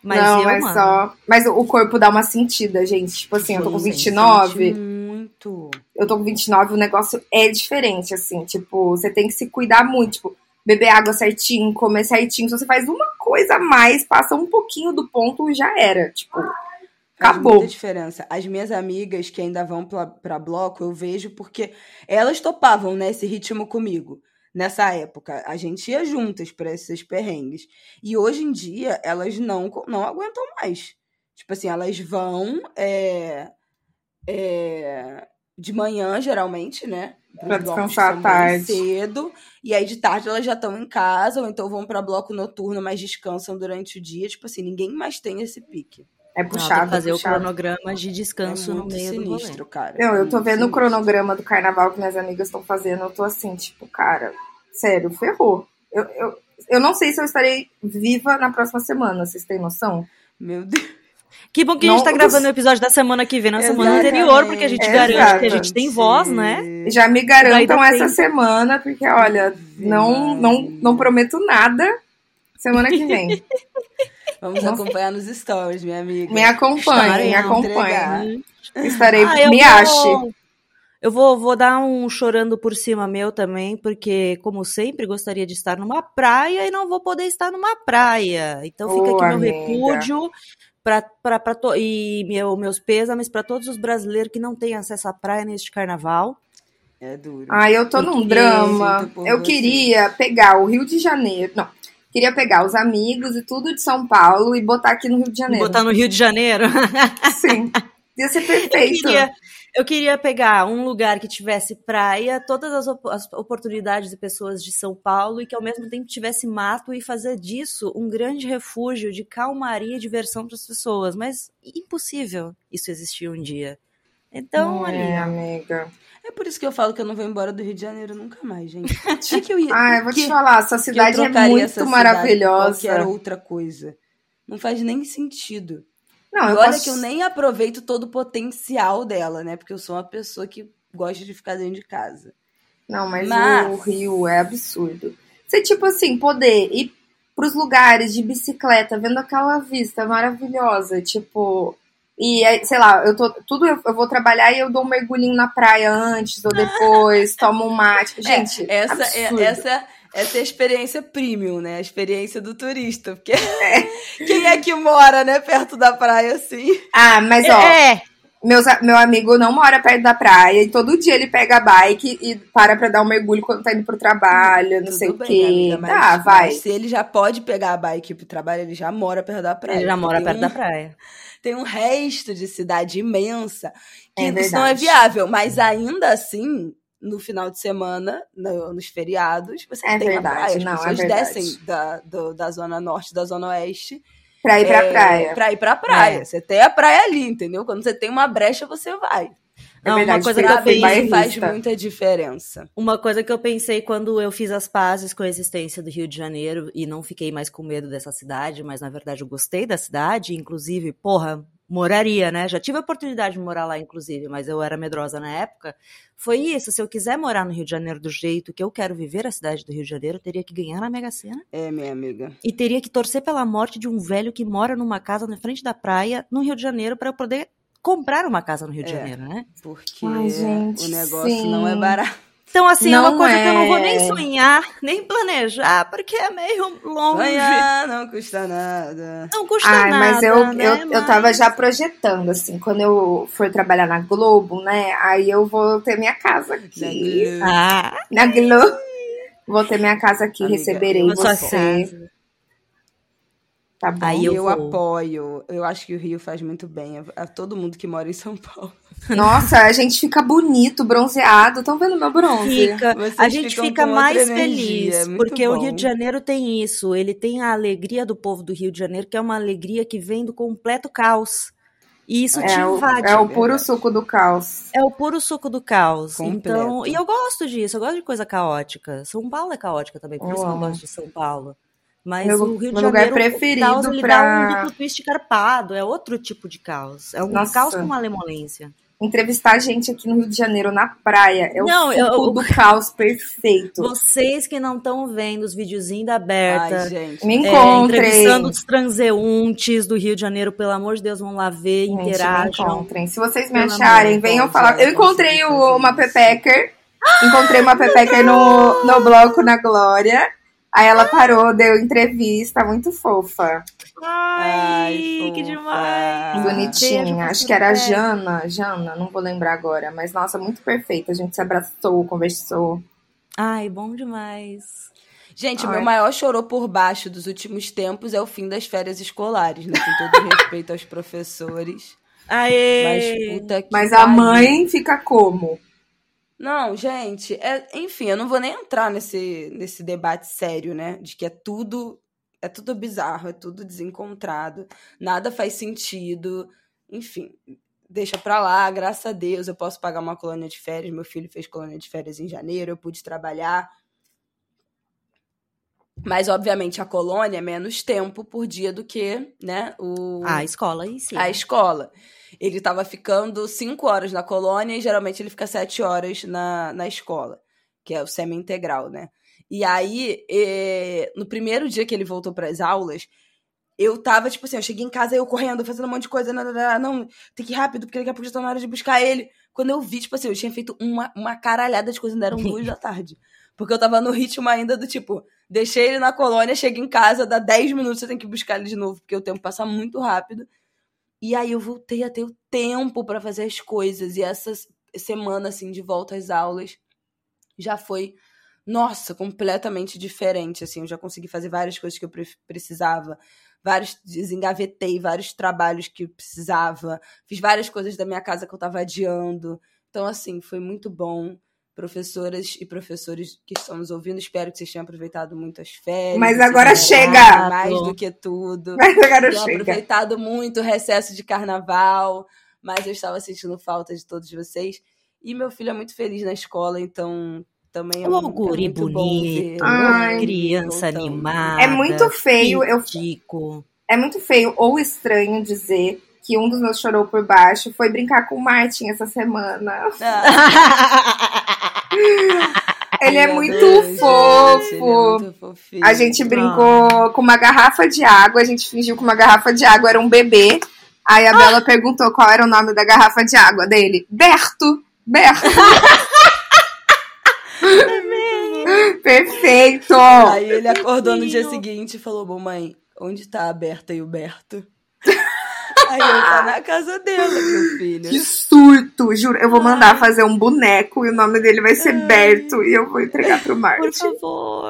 Mas não, eu, é mano. só. Mas o corpo dá uma sentida, gente. Tipo assim, eu tô com 29. Muito. Eu tô com 29, o negócio é diferente, assim. Tipo, você tem que se cuidar muito. Tipo, beber água certinho, comer certinho. Se você faz uma coisa a mais, passa um pouquinho do ponto e já era. Tipo, acabou. Faz muita diferença. As minhas amigas que ainda vão pra, pra bloco, eu vejo porque elas topavam, né, esse ritmo comigo nessa época. A gente ia juntas para esses perrengues. E hoje em dia, elas não, não aguentam mais. Tipo assim, elas vão é, é, de manhã, geralmente, né? Pra descansar à tarde. cedo. E aí de tarde elas já estão em casa, ou então vão pra bloco noturno, mas descansam durante o dia. Tipo assim, ninguém mais tem esse pique. É Não, tem puxado. que fazer é o puxado. cronograma de descanso é no meio do sinistro, cara. Não, eu tô vendo o sinistro. cronograma do carnaval que minhas amigas estão fazendo. Eu tô assim, tipo, cara, sério, ferrou. Eu, eu, eu não sei se eu estarei viva na próxima semana, vocês têm noção? Meu Deus. Que bom que a gente Não- tá gravando o episódio da semana que vem, na semana anterior, porque a gente Exatamente. garante que a gente tem voz, né? Já me garantam dar essa tempo. semana, porque olha, não, não, não prometo nada semana que vem. <laughs> Vamos acompanhar nos stories, minha amiga. Me acompanhe, me acompanhe. Estarei, Ah, eu me vou- ache. Eu vou, vou dar um chorando por cima meu também, porque, como sempre, gostaria de estar numa praia e não vou poder estar numa praia. Então fica Ô, aqui meu amiga. repúdio pra, pra, pra to- e meu, meus pêsames para todos os brasileiros que não têm acesso à praia neste carnaval. É duro. Ah, eu tô num drama. Eu você. queria pegar o Rio de Janeiro. Não, queria pegar os amigos e tudo de São Paulo e botar aqui no Rio de Janeiro. botar no Rio de Janeiro. <laughs> Sim. Ia ser Eu perfeito. queria, eu queria pegar um lugar que tivesse praia, todas as, op- as oportunidades de pessoas de São Paulo e que ao mesmo tempo tivesse mato e fazer disso um grande refúgio de calmaria e diversão para as pessoas. Mas impossível isso existir um dia. Então, ali, é, amiga. É por isso que eu falo que eu não vou embora do Rio de Janeiro nunca mais, gente. <laughs> Que eu ia, Ah, eu vou que- te falar, essa cidade é muito maravilhosa. Qualquer outra coisa. Não faz nem sentido. Não, e eu olha posso... que eu nem aproveito todo o potencial dela, né? Porque eu sou uma pessoa que gosta de ficar dentro de casa. Não, mas, Mas- o Rio é absurdo. Você, tipo assim, poder ir pros lugares de bicicleta, vendo aquela vista maravilhosa, tipo. E sei lá, eu tô. Tudo eu, eu vou trabalhar e eu dou um mergulhinho na praia antes ou depois, <laughs> tomo um mate. Gente, É, essa, absurdo. é, essa, essa é a experiência premium, né? A experiência do turista. Porque É. <laughs> quem é que mora, né, perto da praia assim? Ah, mas ó, É, meus, meu amigo não mora perto da praia e todo dia ele pega a bike e para pra dar um mergulho quando tá indo pro trabalho, não Tudo sei o quê. amiga, mas- tá, vai. mas se ele já pode pegar a bike pro trabalho, ele já mora perto da praia. ele já mora perto um- da praia. Tem um resto de cidade imensa que É isso não é viável, mas ainda assim, no final de semana, no- nos feriados, você É tem verdade, a praia. As não, é pessoas verdade. descem da, do- da zona norte, da zona oeste Pra ir pra é, praia. Pra ir pra praia. É. Você tem a praia ali, entendeu? Quando você tem uma brecha, você vai. É Não, uma verdade, coisa que eu Isso faz muita diferença. Uma coisa que eu pensei quando eu fiz as pazes com a existência do Rio de Janeiro e não fiquei mais com medo dessa cidade, mas na verdade eu gostei da cidade, inclusive, porra, moraria, né? Já tive a oportunidade de morar lá, inclusive, mas eu era medrosa na época. Foi isso, se eu quiser morar no Rio de Janeiro do jeito que eu quero viver a cidade do Rio de Janeiro, eu teria que ganhar na Mega Sena É, minha amiga. e teria que torcer pela morte de um velho que mora numa casa na frente da praia, no Rio de Janeiro, para eu poder comprar uma casa no Rio de É. Janeiro, né? Porque Ai, gente, o negócio sim. não é barato. Então, assim, é Não uma coisa que eu não vou é. nem sonhar, nem planejar, porque é meio longe. Sonhar não custa nada. Não custa Ai, nada. mas eu, né? eu, eu tava já projetando, assim, quando eu for trabalhar na Globo, né? Aí eu vou ter minha casa aqui. Ah, Na Globo. Vou ter minha casa aqui, Amiga, receberei na você. casa. Tá bom. Aí Eu, eu apoio. Eu acho que o Rio faz muito bem a, a todo mundo que mora em São Paulo. <laughs> Nossa, a gente fica bonito, bronzeado. Estão vendo meu bronze? Fica, Vocês a gente fica mais energia, feliz, é muito porque o bom. Rio de Janeiro tem isso. Ele tem a alegria do povo do Rio de Janeiro, que é uma alegria que vem do completo caos. E isso te É o, invade. é o puro suco do caos. É o puro suco do caos. Completo. Então, e eu gosto disso, eu gosto de coisa caótica. São Paulo é caótica também, por Eu isso que eu gosto de São Paulo. Mas Meu- o Rio de Janeiro, preferido o caos, ele pra- dá um duplo twist carpado, é outro tipo de caos. É um Nossa. caos com malemolência. Entrevistar gente aqui no Rio de Janeiro na praia é o Não, suco eu- do caos perfeito. Vocês que não estão vendo os videozinhos da Berta, Ai, gente. Me é, encontrem. entrevistando os transeuntes do Rio de Janeiro, pelo amor de Deus, vão lá ver, Gente, me encontrem. Se vocês me Pelo acharem, venham falar. eu Eu encontrei o- uma. Pepecker. Encontrei uma Pepecker no, no bloco na Glória. Aí ela parou, deu entrevista, muito fofa. Ai, que fofa. demais! Bonitinha. Acho que era a. Jana. Jana, não vou lembrar agora. Mas, nossa, muito perfeita. A gente se abraçou, conversou. Ai, bom demais. Gente, o Ai. meu maior chorou por baixo dos últimos tempos é o fim das férias escolares, né? Com todo respeito aos professores. <laughs> Mas Aê! puta que Mas a mãe fica como? Não, gente, é, enfim, eu não vou nem entrar nesse, nesse debate sério, né? De que é tudo é tudo bizarro, é tudo desencontrado, nada faz sentido. Enfim, deixa pra lá, graças a Deus, eu posso pagar uma colônia de férias. Meu filho fez colônia de férias em janeiro, eu pude trabalhar. Mas, obviamente, a colônia é menos tempo por dia do que, né, o... A escola em si. A escola. Ele estava ficando cinco horas na colônia e geralmente ele fica sete horas na, na escola, que é o semi-integral, né? E aí, eh, no primeiro dia que ele voltou para as aulas, eu tava, tipo assim, eu cheguei em casa, eu correndo, fazendo um monte de coisa, não, não, não tem que ir rápido, porque daqui a pouco já tá na hora de buscar ele. Quando eu vi, tipo assim, eu tinha feito uma, uma caralhada de coisas, ainda eram duas da tarde. Porque eu tava no ritmo ainda do tipo, deixei ele na colônia, chego em casa, dá 10 minutos, você tem que buscar ele de novo, porque o tempo passa muito rápido. E aí eu voltei a ter o tempo para fazer as coisas. E essa semana, assim, de volta às aulas, já foi, nossa, completamente diferente, assim. Eu já consegui fazer várias coisas que eu precisava. Vários, desengavetei vários trabalhos que eu precisava. Fiz várias coisas da minha casa que eu tava adiando. Então, assim, foi muito bom professoras e professores que estão nos ouvindo. Espero que vocês tenham aproveitado muito as férias. Mas agora chega! Mais do que tudo. <laughs> Mas agora chega. aproveitado muito o recesso de carnaval, mas eu estava sentindo falta de todos vocês. E meu filho é muito feliz na escola, então também é, um, é guri muito bom bonito, ver Ai. criança voltando. animada. É muito feio, eu- Tico. É muito feio ou estranho dizer que um dos meus chorou por baixo foi brincar com o Martin essa semana. Ah, <laughs> <laughs> Ele é muito Deus, gente, fofo. ele é muito fofinho. A gente brincou com uma garrafa de água, a gente fingiu que uma garrafa de água era um bebê. Aí a Bela perguntou qual era o nome da garrafa de água dele. Berto. Berto. <laughs> <laughs> Perfeito. Aí ele acordou no dia seguinte e falou: Bom, mãe, onde tá a Berta e o Berto? Aí eu tá na casa dela, meu filho. Que surto, juro. Eu vou mandar fazer um boneco e o nome dele vai ser Berto e eu vou entregar pro Por Martin. favor.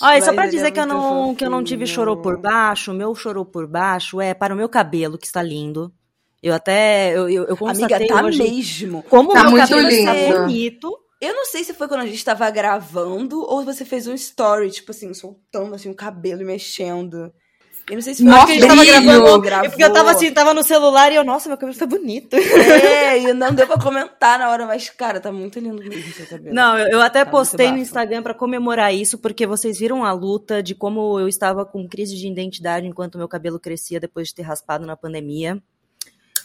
Olha, só Mas pra ele dizer é que eu não, que eu não tive chorou por baixo, o meu chorou por baixo é para o meu cabelo, que está lindo. Eu até, eu, eu, eu constatei Amiga, tá hoje mesmo. como Tá o meu muito cabelo está lindo. bonito. Eu não sei se foi quando a gente tava gravando ou você fez um story, tipo assim, soltando assim o cabelo e mexendo. Eu não sei se foi Nossa, que a brilho. gente tava gravando. É porque eu tava assim, tava no celular e eu, nossa, meu cabelo tá bonito. É, <laughs> e não deu pra comentar na hora, mas, cara, tá muito lindo mesmo seu cabelo. Não, eu, eu até Tá postei no. Instagram pra comemorar isso, porque vocês viram a luta de como eu estava com crise de identidade enquanto meu cabelo crescia depois de ter raspado na pandemia.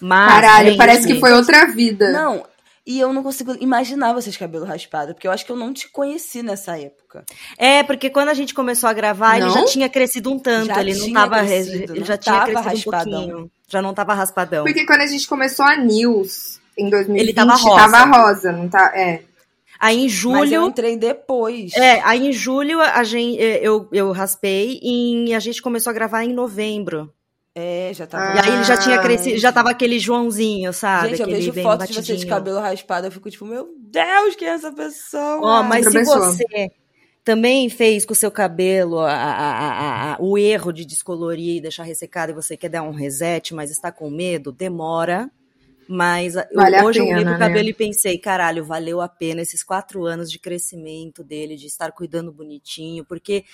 Mas, Caralho, gente, parece que foi outra vida. Não, e eu não consigo imaginar vocês de cabelo raspado, porque eu acho que eu não te conheci nessa época. É, porque quando a gente começou a gravar, ele Não? já tinha crescido um tanto, Já ele não tinha tava, crescido, ele não já tinha tava crescido raspadão. um pouquinho. Já não tava raspadão. Porque quando a gente começou a News em 2020, Ele tava rosa. tava rosa, não tá? É. Aí em Mas eu julho, entrei depois. é, aí em julho a gente, eu, eu raspei e a gente começou a gravar em novembro. É, já tava. E aí ele já tinha crescido, já tava aquele Joãozinho, sabe? Gente, eu vejo fotos de você de cabelo raspado, eu fico tipo, meu Deus, quem é essa pessoa? Ó, mas se pessoa. você também fez com o seu cabelo a- a- a- a- o erro de descolorir e deixar ressecado e você quer dar um reset, mas está com medo, demora. Mas eu- Vale a hoje eu olhei pena, pro né? cabelo e pensei, caralho, valeu a pena esses quatro anos de crescimento dele, de estar cuidando bonitinho, porque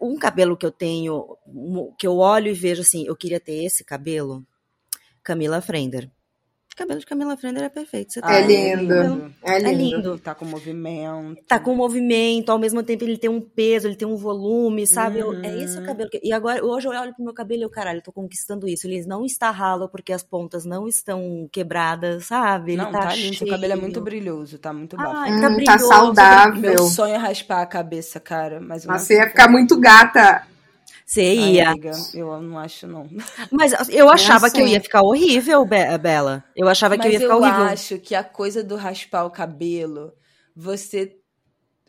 um cabelo que eu tenho, que eu olho e vejo assim, eu queria ter esse cabelo, Camila Frender. O cabelo de Camila Frender é perfeito. Você É tá- lindo. É É lindo. lindo. Tá com movimento. Tá com movimento, ao mesmo tempo ele tem um peso, ele tem um volume, sabe? Eu- é esse o Uhum. cabelo. que- E agora, hoje eu olho pro meu cabelo e eu, caralho, eu tô conquistando isso. Ele não está ralo porque as pontas não estão quebradas, sabe? Ele Não, tá, tá, lindo. Seu cabelo é muito brilhoso, tá muito bafo. Ai, Hum, tá tá brilhoso. saudável. Meu sonho é raspar a cabeça, cara. Mas Nossa, ia ficar muito gata. Você Ai, ia. amiga, eu não acho, não. Mas eu achava que eu assim. ia ficar horrível, Be- Bela. Eu achava que eu ia ficar horrível. acho que a coisa do raspar o cabelo, você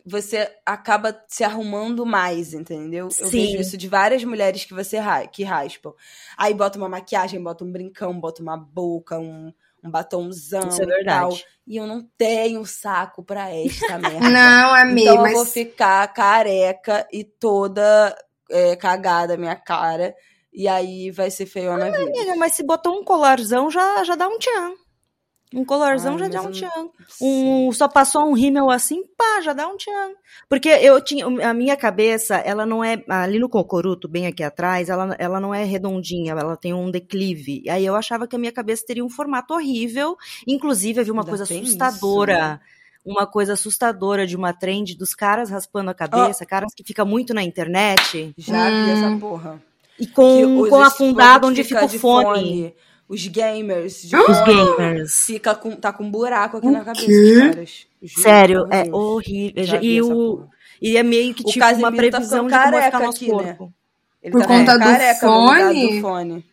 você acaba se arrumando mais, entendeu? Eu Sim. vejo isso de várias mulheres que você ra- que raspam. Aí bota uma maquiagem, bota um brincão, bota uma boca, um, um batomzão Isso é e tal. verdade. E eu não tenho saco pra esta <laughs> merda. Não, amiga, Então eu vou ficar careca e toda é, cagada a minha cara. E aí vai ser feio na vida. Amiga, mas se botou um colarzão, já, já dá um tchan. Um colorzão Ai, já dá um tchan. Um, só passou um rímel assim, pá, já dá um tchan. Porque eu tinha, a minha cabeça, ela não é, ali no cocoruto, bem aqui atrás, ela, ela não é redondinha, ela tem um declive. Aí eu achava que a minha cabeça teria um formato horrível. Inclusive, vi uma Ainda coisa isso, assustadora. né? Uma coisa assustadora de uma trend dos caras raspando a cabeça, caras que fica muito na internet. Já vi essa Hum. porra. E com, com afundado que onde fica fica o de fone. Os gamers de Os fone, gamers. Fica com, tá com um buraco aqui O na cabeça quê? dos caras. Juro Sério, é Deus. horrível. Já E, o, e é meio que O tipo uma Casimiro tá previsão ficando de como vai ficar careca nosso aqui, né? corpo. Ele Por tá conta do careca no lugar fone? do fone.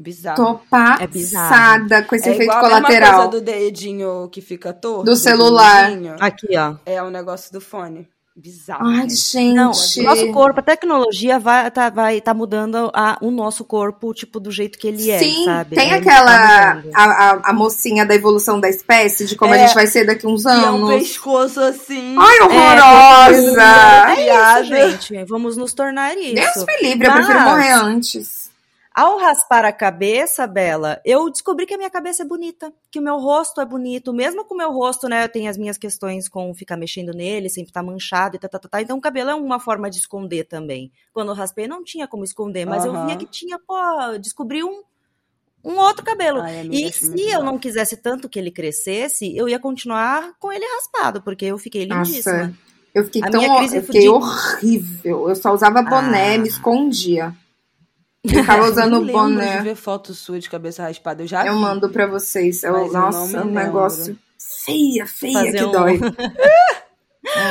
Bizarro. Tô É passada com esse é efeito igual a mesma colateral. coisa do dedinho que fica torto. Do celular. dedinho. Aqui, ó. É o negócio do fone. Bizarro. Ai, gente. gente. Não, nosso corpo, a tecnologia vai tá, vai tá mudando a, o nosso corpo, tipo, do jeito que ele é, Sim, sabe? tem Ele aquela. tá a, a, a mocinha da evolução da espécie, de como É. a gente vai ser daqui uns E é um anos. pescoço assim. Ai, horrorosa! É isso, gente. Vamos nos tornar isso. Deus me livre, eu prefiro Mas- morrer antes. Ao raspar a cabeça, Bela, eu descobri que a minha cabeça é bonita, que o meu rosto é bonito, mesmo com o meu rosto, né, eu tenho as minhas questões com ficar mexendo nele, sempre tá manchado e tá, tá, tá, tá. Então o cabelo é uma forma de esconder também. Quando eu raspei não tinha como esconder, mas eu Aham. via que tinha, pô, descobri um, um outro cabelo. Ai, E acho se eu não quisesse tanto que ele crescesse, eu ia continuar com ele raspado, porque eu fiquei lindíssima. Nossa, eu fiquei A tão. minha crise Eu fiquei horrível. Eu só usava boné, Ah. me escondia. Ficava <laughs> Eu usando não lembro de boné. ver foto sua de cabeça raspada. Eu já Eu vi. mando pra vocês. Eu, Mas eu nossa, um negócio feia, feia Fazer que um- dói. <laughs>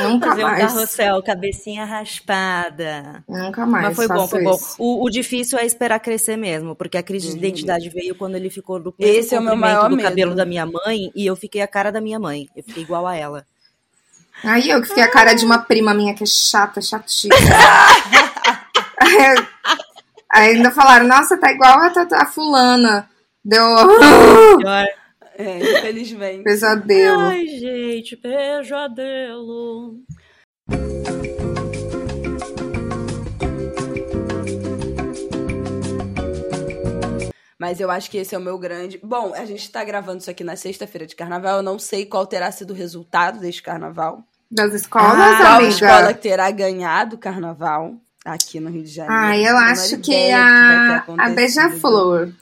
Nunca Fazer um mais. carrossel, cabecinha raspada. Nunca mais. Mas foi bom, foi bom. O, o difícil é esperar crescer mesmo, porque a crise de Deus identidade veio quando ele ficou do Esse é o meu maior do medo. cabelo da minha mãe e eu fiquei a cara da minha mãe. Eu fiquei igual a ela. Aí eu que fiquei a cara de uma prima minha que é chata, chatíssima. <laughs> Ainda falaram, nossa, tá igual a, Tata- a fulana. Deu <laughs> É, infelizmente. pesadelo. Ai, gente, pesadelo. Mas eu acho que esse é o meu grande. Bom, a gente tá gravando isso aqui na sexta-feira de carnaval. Eu não sei qual terá sido o resultado deste carnaval. Das escolas, Ah, qual amiga? escola que terá ganhado o carnaval aqui no Rio de Janeiro. Ai, eu acho que a, ter a. Beija-Flor.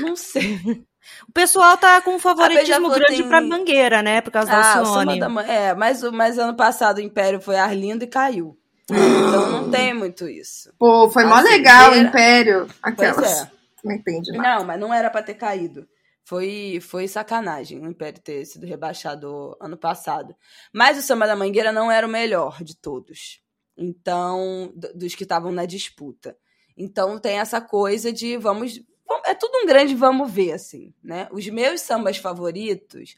Não sei. <laughs> O pessoal tá com um favoritismo grande tem- pra Mangueira, né? Por causa da Ah, o Alcione. Samba da. É, mas, o- mas ano passado o Império foi Arlindo e caiu. Então não tem muito isso. Pô, foi mó Assim, legal o Império. Pois Aquelas. é. Não entende nada. Não, mas não era pra ter caído. Foi, foi sacanagem o Império ter sido rebaixado ano passado. Mas o Samba da Mangueira não era o melhor de todos. Então, dos que estavam na disputa. Então tem essa coisa de vamos. É tudo um grande vamos ver, assim, né? Os meus sambas favoritos,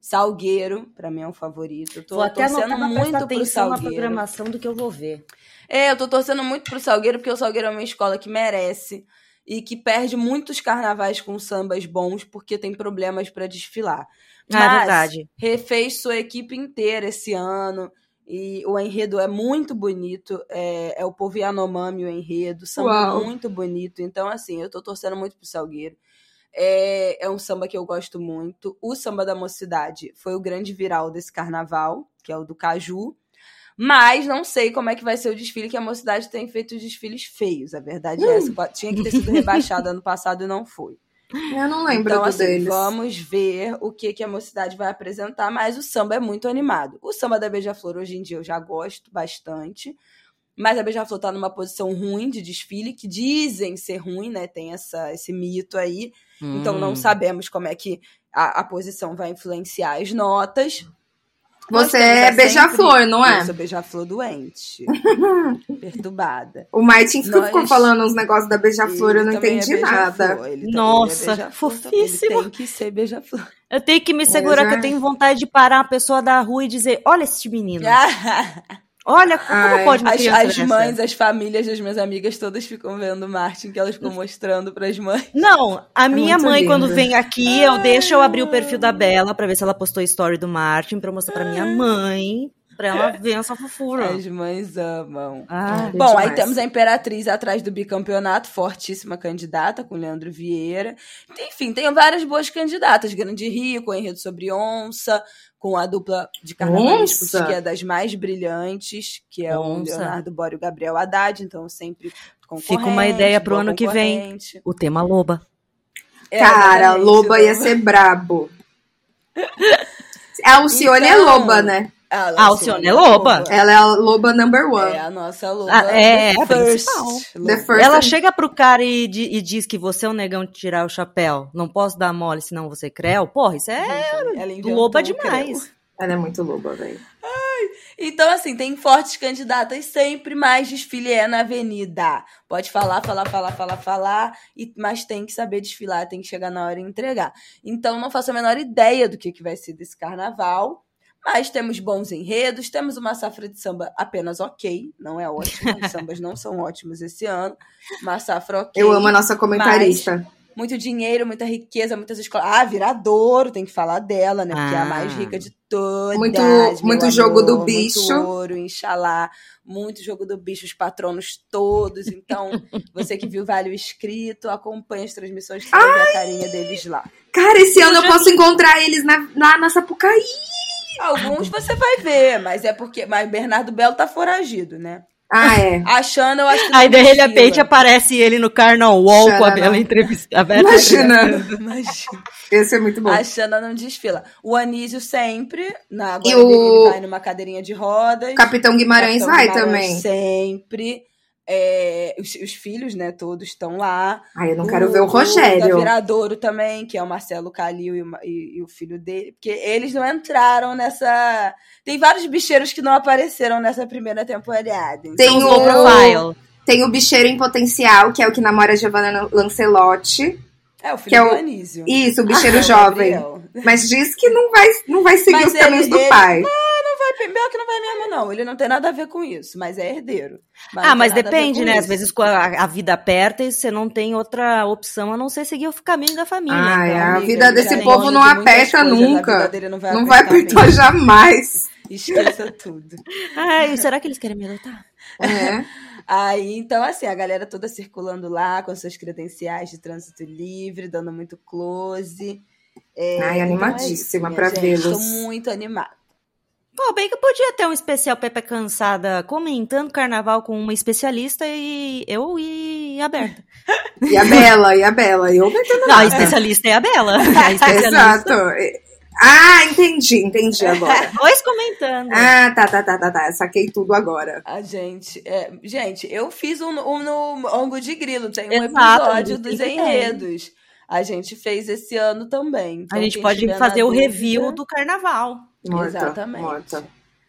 Salgueiro, pra mim é um favorito. Eu tô Vou até torcendo muito pro atenção na Salgueiro. programação do que eu vou ver. É, eu tô torcendo muito pro Salgueiro, porque o Salgueiro é uma escola que merece e que perde muitos carnavais com sambas bons porque tem problemas pra desfilar. Ah, é verdade. refez sua equipe inteira esse ano e o enredo é muito bonito. É, é o povo Yanomami o enredo, samba Uau. muito bonito. Então, assim, eu tô torcendo muito pro Salgueiro. É, é um samba que eu gosto muito. O samba da mocidade foi o grande viral desse carnaval, que é o do Caju. Mas não sei como é que vai ser o desfile, que a mocidade tem feito desfiles feios. A verdade é essa. Tinha que ter sido rebaixado ano passado e não foi. Eu não lembro Então, assim, deles. vamos ver o que, que a mocidade vai apresentar, mas o samba é muito animado. O samba da Beija-Flor, hoje em dia, eu já gosto bastante. Mas a Beija-Flor tá numa posição ruim de desfile, que dizem ser ruim, né? Tem essa, esse mito aí. Então não Hum. sabemos como é que a, a posição vai influenciar as notas. Você é beija-flor, sempre- não é? Eu sou beija-flor doente. <laughs> perturbada. O Martin ficou, Nós- ficou falando uns negócios da beija-flor, eu não é entendi nada. ele também Nossa, é fofíssimo. Ele tem que ser beija-flor. Eu tenho que me segurar, Pois que é. eu tenho vontade de parar a pessoa da rua e dizer: Olha este menino. <laughs> Olha como Ai, pode uma As, as mães, as famílias das minhas amigas todas ficam vendo o Martin, que elas ficam mostrando pras mães. Não, a minha muito mãe, lindo. quando vem aqui, eu deixo eu abrir o perfil da Bela pra ver se ela postou story do Martin, pra eu mostrar pra minha mãe. Pra ela ver essa fofura. As mães amam. Ah, Bom, aí demais. temos a Imperatriz atrás do bicampeonato, fortíssima candidata, com Leandro Vieira. Enfim, tem várias boas candidatas. Grande Rio, com Enredo sobre Onça, com a dupla de carnavalescos, que é das mais brilhantes, que é Onça. o Leonardo Bora e o Gabriel Haddad, então sempre Fica uma ideia pro ano que vem. o tema loba. É, Cara, Loba ia ser brabo. <laughs> A Alcione é Então, loba, né? Ah, Ah, Alcione é loba. Ela é a loba number one. É a nossa loba. Ah, é, the é a first. The first Ela and- chega pro cara e, e diz que você é um negão de tirar o chapéu. Não posso dar mole, senão você creu. Porra, isso é loba o demais. creu. Ela é muito loba, velho. Então, assim, tem fortes candidatas sempre, mas desfile é na avenida. Pode falar, falar, falar, falar, falar, e, mas tem que saber desfilar, tem que chegar na hora e entregar. Então, não faço a menor ideia do que, que vai ser desse carnaval. Mas temos bons enredos, temos uma safra de samba apenas ok, não é ótima, os sambas não são ótimos esse ano, uma safra ok. Eu amo a nossa comentarista. Muito dinheiro, muita riqueza, muitas escolas. Ah, Viradouro, tem que falar dela, né? Porque é a mais Ah. rica de todas. Muito- muito jogo do amor, bicho. Muito ouro, Inxalá. Muito jogo do bicho, os patronos todos. Então, você que viu Vale o Escrito, acompanha as transmissões que a carinha deles lá. Cara, esse ano eu posso encontrar eles na, na, na Sapucaí. Alguns você vai ver, mas é porque. Mas Bernardo Belo tá foragido, né? Ah, é. A Xana, eu acho que. Aí de repente aparece ele no Carnaval com a bela entrevista. Imagina. Imagina. Esse é muito bom. A Xana não desfila. O Anísio sempre. Na, agora E o- ele vai numa cadeirinha de rodas. Capitão Guimarães Capitão vai Guimarães também. Sempre. É, os, os filhos, né, todos estão lá. Ai, eu não quero ver o Rogério. Da Viradouro também, que é o Marcelo Calil e, o e- e o filho dele. Porque eles não entraram nessa. Tem vários bicheiros que não apareceram nessa primeira temporada. Então, Tem o- profile. Tem o bicheiro em potencial, que é o que namora a Giovanna Lancelotti. É, o filho que é do o- Anísio. Isso, o <laughs> bicheiro Ah, jovem. Gabriel. Mas diz que não vai, não vai seguir Mas os caminhos ele- do ele- pai. Vai, pior que não vai mesmo, não. Ele não tem nada a ver com isso, mas é herdeiro. Ah, mas tem nada a ver depende, né? Às isso. vezes quando a, a vida aperta e você não tem outra opção a não ser seguir o caminho da família. Ai, então. a Amiga, vida ele desse povo não aperta coisas, a nunca. vida dele não vai Não vai apertar mesmo. jamais. <laughs> Esqueça tudo. Ai, será que eles querem me adotar? É. Aí, então, assim, a galera toda circulando lá com seus credenciais de trânsito livre, dando muito close. É, Ai, então é animadíssima isso, pra minha gente. vê-los. Tô muito animada. Pô, bem que podia ter um especial Pepe Cansada comentando carnaval com uma especialista e eu e a Berta. <laughs> E a Bela, e a Bela. Eu metendo Não, a especialista é a Bela. <laughs> A especialista. Exato. Ah, entendi, entendi agora. <laughs> Dois comentando. Ah, tá, tá, tá, tá, tá. Saquei tudo agora. A gente, é, gente, eu fiz um, um no Ongo de Grilo, tem um Exato, episódio dos enredos. A gente fez esse ano também. Então, a gente pode fazer o dúvida, review do carnaval. Morta, Exatamente. morta.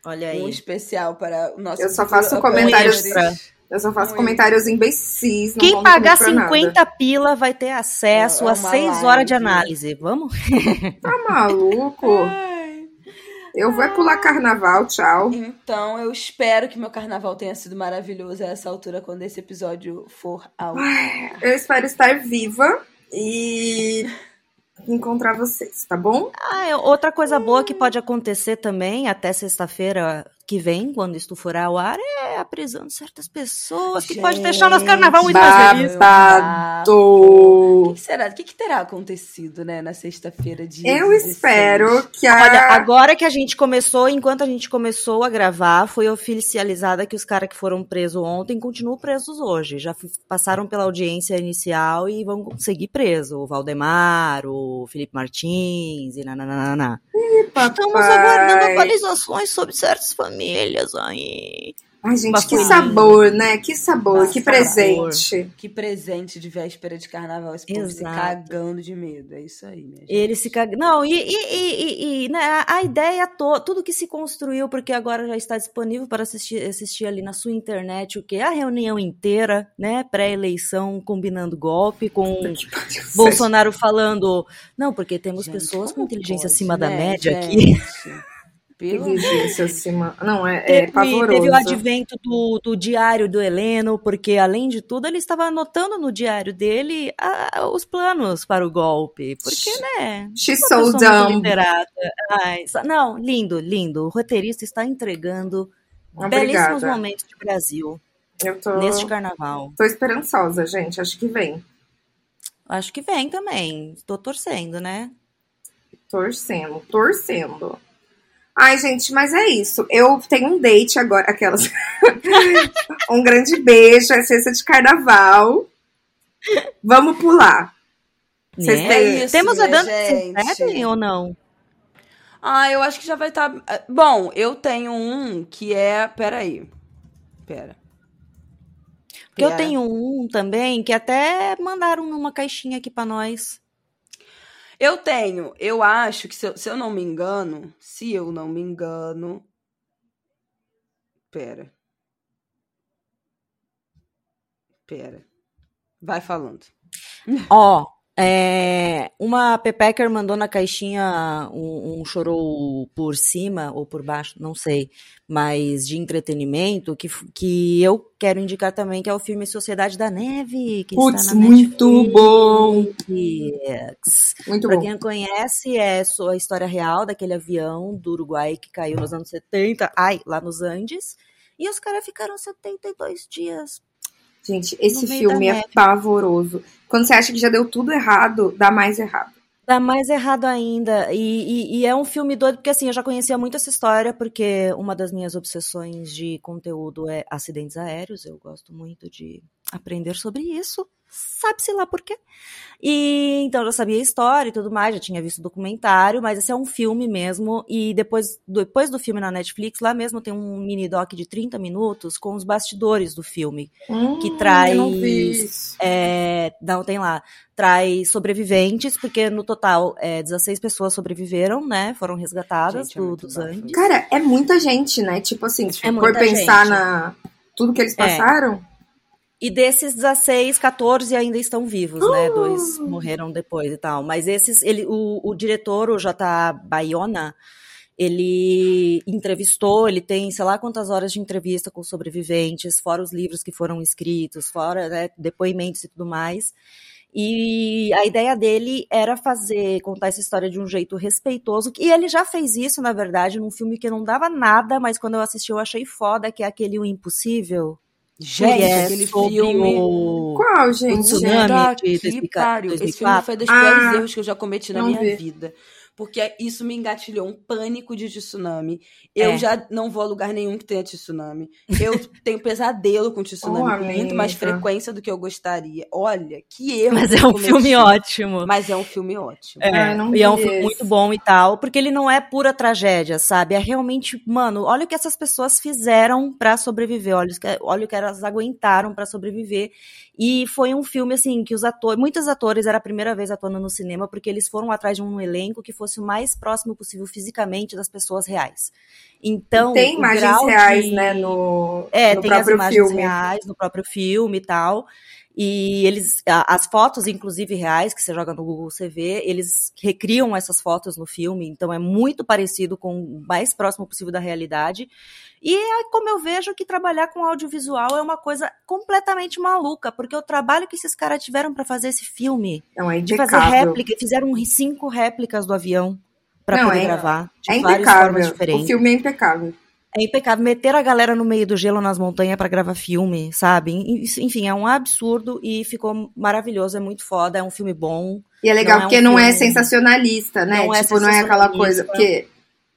Olha Um aí. especial para o nosso Eu só faço comentários- extra. Eu só faço Muito. comentários imbecis. não Quem pagar comigo pra 50 pila vai ter acesso É a uma 6 live. horas de análise. Vamos? Nada. <laughs> Tá maluco? Ai. Eu vou é pular carnaval, tchau. Então, eu espero que meu carnaval tenha sido maravilhoso a essa altura, quando esse episódio for ao. Eu espero estar viva e encontrar vocês, tá bom? Ah, é outra coisa boa que pode acontecer também até sexta-feira que vem, quando isto for ao ar, é a prisão de certas pessoas que pode deixar o nosso carnaval muito mais feliz. O que será? O que, que terá acontecido, né, na sexta-feira de. Eu espero que a. Olha, agora que a gente começou, enquanto a gente começou a gravar, foi oficializada que os caras que foram presos ontem continuam presos hoje. Já passaram pela audiência inicial e vão seguir presos. O Valdemar, o Felipe Martins e nananana. Estamos papai. aguardando atualizações sobre certas famílias aí. Ai, gente, que sabor, né? Que sabor, que Sabor. presente. Que presente de véspera de carnaval, esse povo se cagando de medo. É isso aí, minha gente. Ele se caga. Não, e, e, e, e- né, a- ideia toda, tudo que se construiu, porque agora já está disponível para assistir, assistir ali na sua internet, o que? A reunião inteira, né? Pré-eleição combinando golpe, com <laughs> Bolsonaro falando. Não, porque temos Gente, pessoas com inteligência pode, acima da né, média gente? aqui. Pelo acima. Não, é, é Teve, pavoroso. teve o advento do, do diário do Heleno, porque além de tudo ele estava anotando no diário dele ah, os planos para o golpe. Porque, né? She's so dumb. Ai, não, lindo, lindo. O roteirista está entregando Obrigada. belíssimos momentos de Brasil Eu tô, neste carnaval. tô esperançosa, gente. Acho que vem. Acho que vem também. Estou torcendo, né? Torcendo, torcendo. Ai, gente, mas é isso. Eu tenho um date agora, aquelas. <laughs> um grande beijo, é sexta de carnaval. Vamos pular. Vocês Né? têm- isso, Temos a minha dança pedem ou não? Ah, eu acho que já vai estar. Bom, eu tenho um que é. Peraí. Pera. Porque eu Pera. tenho um também que até mandaram numa caixinha aqui pra nós. Eu tenho, eu acho que se eu, se eu não me engano, se eu não me engano. Pera. Pera. Vai falando. Ó, é, uma Pepecker mandou na caixinha um, um chorou por cima ou por baixo, não sei, mas de entretenimento, que, que eu quero indicar também, que é o filme Sociedade da Neve, que Putz, está na muito bom. Netflix. Muito Pra bom. quem não conhece, é a história real daquele avião do Uruguai que caiu nos anos 70, ai, lá nos Andes, e os caras ficaram 72 dias Gente, esse filme é pavoroso. Quando você acha que já deu tudo errado, dá mais errado. Dá mais errado ainda. E, e- e é um filme doido, porque assim, eu já conhecia muito essa história, porque uma das minhas obsessões de conteúdo é acidentes aéreos. Eu gosto muito de aprender sobre isso. Sabe-se lá por quê. E então eu já sabia a história e tudo mais, já tinha visto o documentário, mas esse é um filme mesmo. E depois, depois do filme na Netflix, lá mesmo tem um mini doc de 30 minutos com os bastidores do filme. Que Hum, traz- Eu não vi isso. É, não, tem lá. Traz sobreviventes, porque no total é, 16 pessoas sobreviveram, né? Foram resgatadas Gente, é do- muito dos. Andes. Cara, é muita gente, né? Tipo assim, se É for pensar gente. na tudo que eles É. E desses 16, 14 ainda estão vivos, né? Uh! Dois morreram depois e tal. Mas esses, ele, o, o diretor, o J. Bayona, ele entrevistou, ele tem sei lá quantas horas de entrevista com sobreviventes, fora os livros que foram escritos, fora né, depoimentos e tudo mais. E a ideia dele era fazer, contar essa história de um jeito respeitoso. E ele já fez isso, na verdade, num filme que não dava nada, mas quando eu assisti eu achei foda, que é aquele O Impossível. Gente, é aquele filme. o... Qual, o gente? tsunami Puta de que 2004, pariu. Esse filme 2004. foi dos piores Ah, erros que eu já cometi na minha vi. vida. Porque isso me engatilhou um pânico de tsunami. Eu É. já não vou a lugar nenhum que tenha tsunami. Eu <laughs> tenho pesadelo com tsunami Oh, com muito mais frequência do que eu gostaria. Olha, que erro. Mas é um filme ótimo. Mas é um filme ótimo. É, não e é um filme muito bom e tal, porque ele não é pura tragédia, sabe? É realmente, mano, olha o que essas pessoas fizeram pra sobreviver, olha, o que- olha o que elas aguentaram pra sobreviver. E foi um filme, assim, que os atores, muitos atores era a primeira vez atuando no cinema, porque eles foram atrás de um elenco que fosse o mais próximo possível fisicamente das pessoas reais. Então, tem o imagens reais, de- né, no, É, no tem as imagens filme. reais no próprio filme e tal. E eles, as fotos, inclusive reais, que você joga no Google você vê, eles recriam essas fotos no filme, então é muito parecido com o mais próximo possível da realidade. E é como eu vejo que trabalhar com audiovisual é uma coisa completamente maluca, porque o trabalho que esses caras tiveram pra fazer esse filme, Não, é de fazer réplica, fizeram cinco réplicas do avião Não, poder é- gravar, de É várias impecável. formas diferentes. O filme é impecável. É impecável. Meter a galera no meio do gelo nas montanhas pra gravar filme, sabe? Enfim, é um absurdo e ficou maravilhoso. É muito foda. É um filme bom. E é legal Não é um porque não é filme- sensacionalista, né? Não é tipo, não é aquela coisa. Porque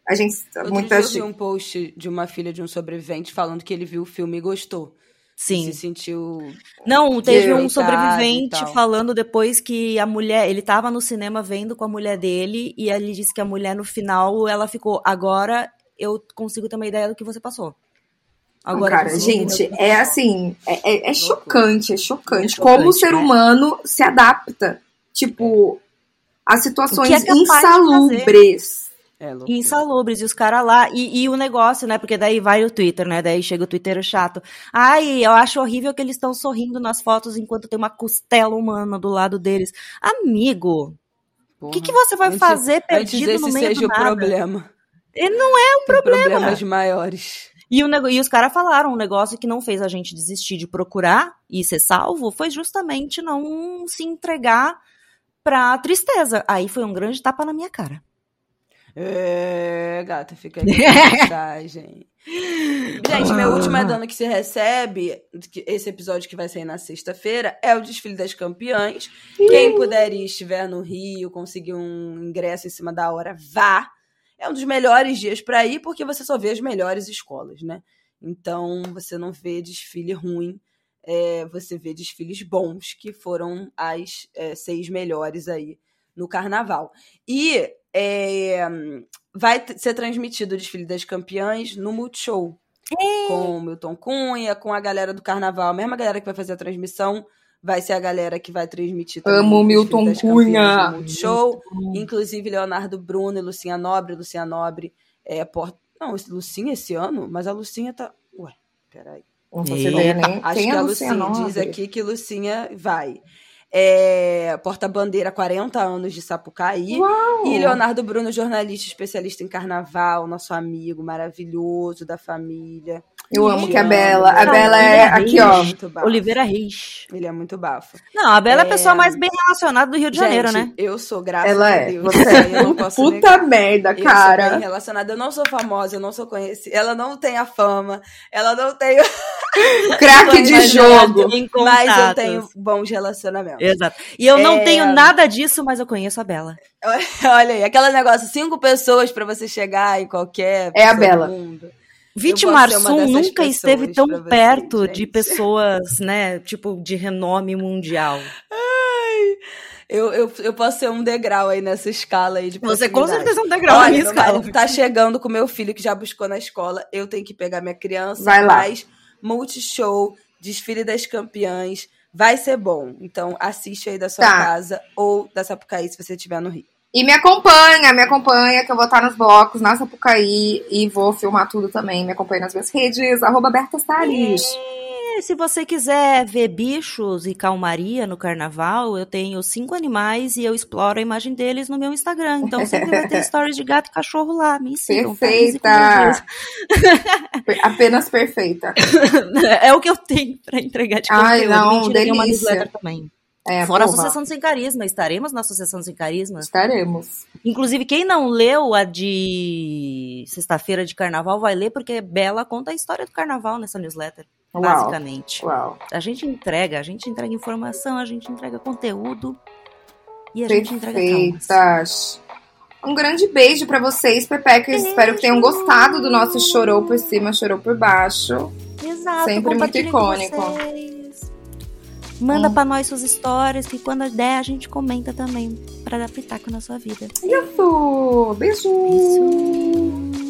a gente. Outro Muita dia eu vi um post de uma filha de um sobrevivente falando que ele viu o filme e gostou. Sim. Se sentiu. Não, teve um sobrevivente falando depois que a mulher, ele tava no cinema vendo com a mulher dele e ele disse que a mulher no final ela ficou, agora eu consigo ter uma ideia do que você passou. Agora cara, gente, o é passou." assim, é, é- é chocante, é chocante. É chocante, como o ser né? humano se adapta, tipo, a situações O é insalubres. É, insalubres, e os caras lá, e, e o negócio, né, porque daí vai o Twitter, né, daí chega o Twitter chato, ai, eu acho horrível que eles estão sorrindo nas fotos enquanto tem uma costela humana do lado deles. Amigo, o que, que você vai Antes- fazer Antes perdido no meio seja do o nada? problema. E não é um problema. Problemas maiores. E, o, e os caras falaram, um negócio que não fez a gente desistir de procurar e ser salvo foi justamente não se entregar pra tristeza. Aí foi um grande tapa na minha cara. É, gata, fica aí <laughs> a mensagem. Gente, meu último é dano que se recebe, esse episódio que vai sair na sexta-feira, é o desfile das campeãs. Quem puder ir, estiver no Rio, conseguir um ingresso em cima da hora, vá. É um dos melhores dias para ir, porque você só vê as melhores escolas, né? Então, você não vê desfile ruim, é, você vê desfiles bons, que foram as é, seis melhores aí no carnaval. E é, vai ser transmitido o desfile das campeãs no Multishow. Com o Milton Cunha, com a galera do carnaval, a mesma galera que vai fazer a transmissão vai ser a galera que vai transmitir também. Amo o Milton Cunha. Multishow. Inclusive Leonardo Bruno e Lucinha Nobre. Lucinha Nobre é porta. Não, Lucinha esse ano, mas a Lucinha tá. Ué, peraí. Não faço nem. Acho que a Lucinha, Lucinha diz aqui que Lucinha vai é, porta-bandeira 40 anos de Sapucaí. Uau. E Leonardo Bruno, jornalista especialista em carnaval, nosso amigo maravilhoso da família. Eu amo que a Bela. A Bela é aqui, ó. Oliveira Reis. Ele é muito bafo. Não, a Bela é, a pessoa mais bem relacionada do Rio de Gente, Janeiro, né? Eu sou, graças Ela a é. Deus. Você é. Eu não Puta negar. merda, cara. Eu sou bem relacionada. Eu não sou famosa, eu não sou conhecida. Ela não tem a fama. Ela não tem. <laughs> <laughs> Craque de jogo. Mas eu tenho bons relacionamentos. Exato. E eu não é... tenho nada disso, mas eu conheço a Bela. <laughs> Olha aí, aquele negócio, cinco pessoas para você chegar em qualquer. É a Bela. Mundo. Vítima Arsum nunca esteve tão perto de pessoas, né, tipo, de renome mundial. Ai, eu, eu, eu posso ser um degrau aí nessa escala aí de Você com certeza é um degrau Olha, na minha escala. Tá chegando com meu filho que já buscou na escola, eu tenho que pegar minha criança. Vai lá. Mais multishow, desfile das campeãs, vai ser bom. Então assiste aí da sua tá. casa ou da Sapucaí se você estiver no Rio. E me acompanha, me acompanha, que eu vou estar nos blocos, na Sapucaí, e vou filmar tudo também. Me acompanha nas minhas redes, arroba Berta Salles. E se você quiser ver bichos e calmaria no carnaval, eu tenho cinco animais e eu exploro a imagem deles no meu Instagram. Então sempre vai ter <laughs> stories de gato e cachorro lá. Me sigam. Perfeita! <laughs> Apenas perfeita. <laughs> é o que eu tenho para entregar de. Ai, não, delícia. uma newsletter também. É, Fora porra. a Associação Sem Carisma. Estaremos na Associação Sem Carisma? Estaremos. Inclusive, quem não leu a de sexta-feira de carnaval vai ler, porque Bela conta a história do carnaval nessa newsletter. Uau. Basicamente. Uau. A gente entrega, a gente entrega informação, a gente entrega conteúdo e a gente entrega traumas. Perfeitas. Um grande beijo pra vocês, Pepecas. Espero que tenham gostado do nosso chorou por cima, chorou por baixo. Exato. Sempre muito icônico. vocês. Manda Hum. pra nós suas histórias, que quando der a gente comenta também, pra dar pitaco na sua vida. Isso! Beijo! Beijos!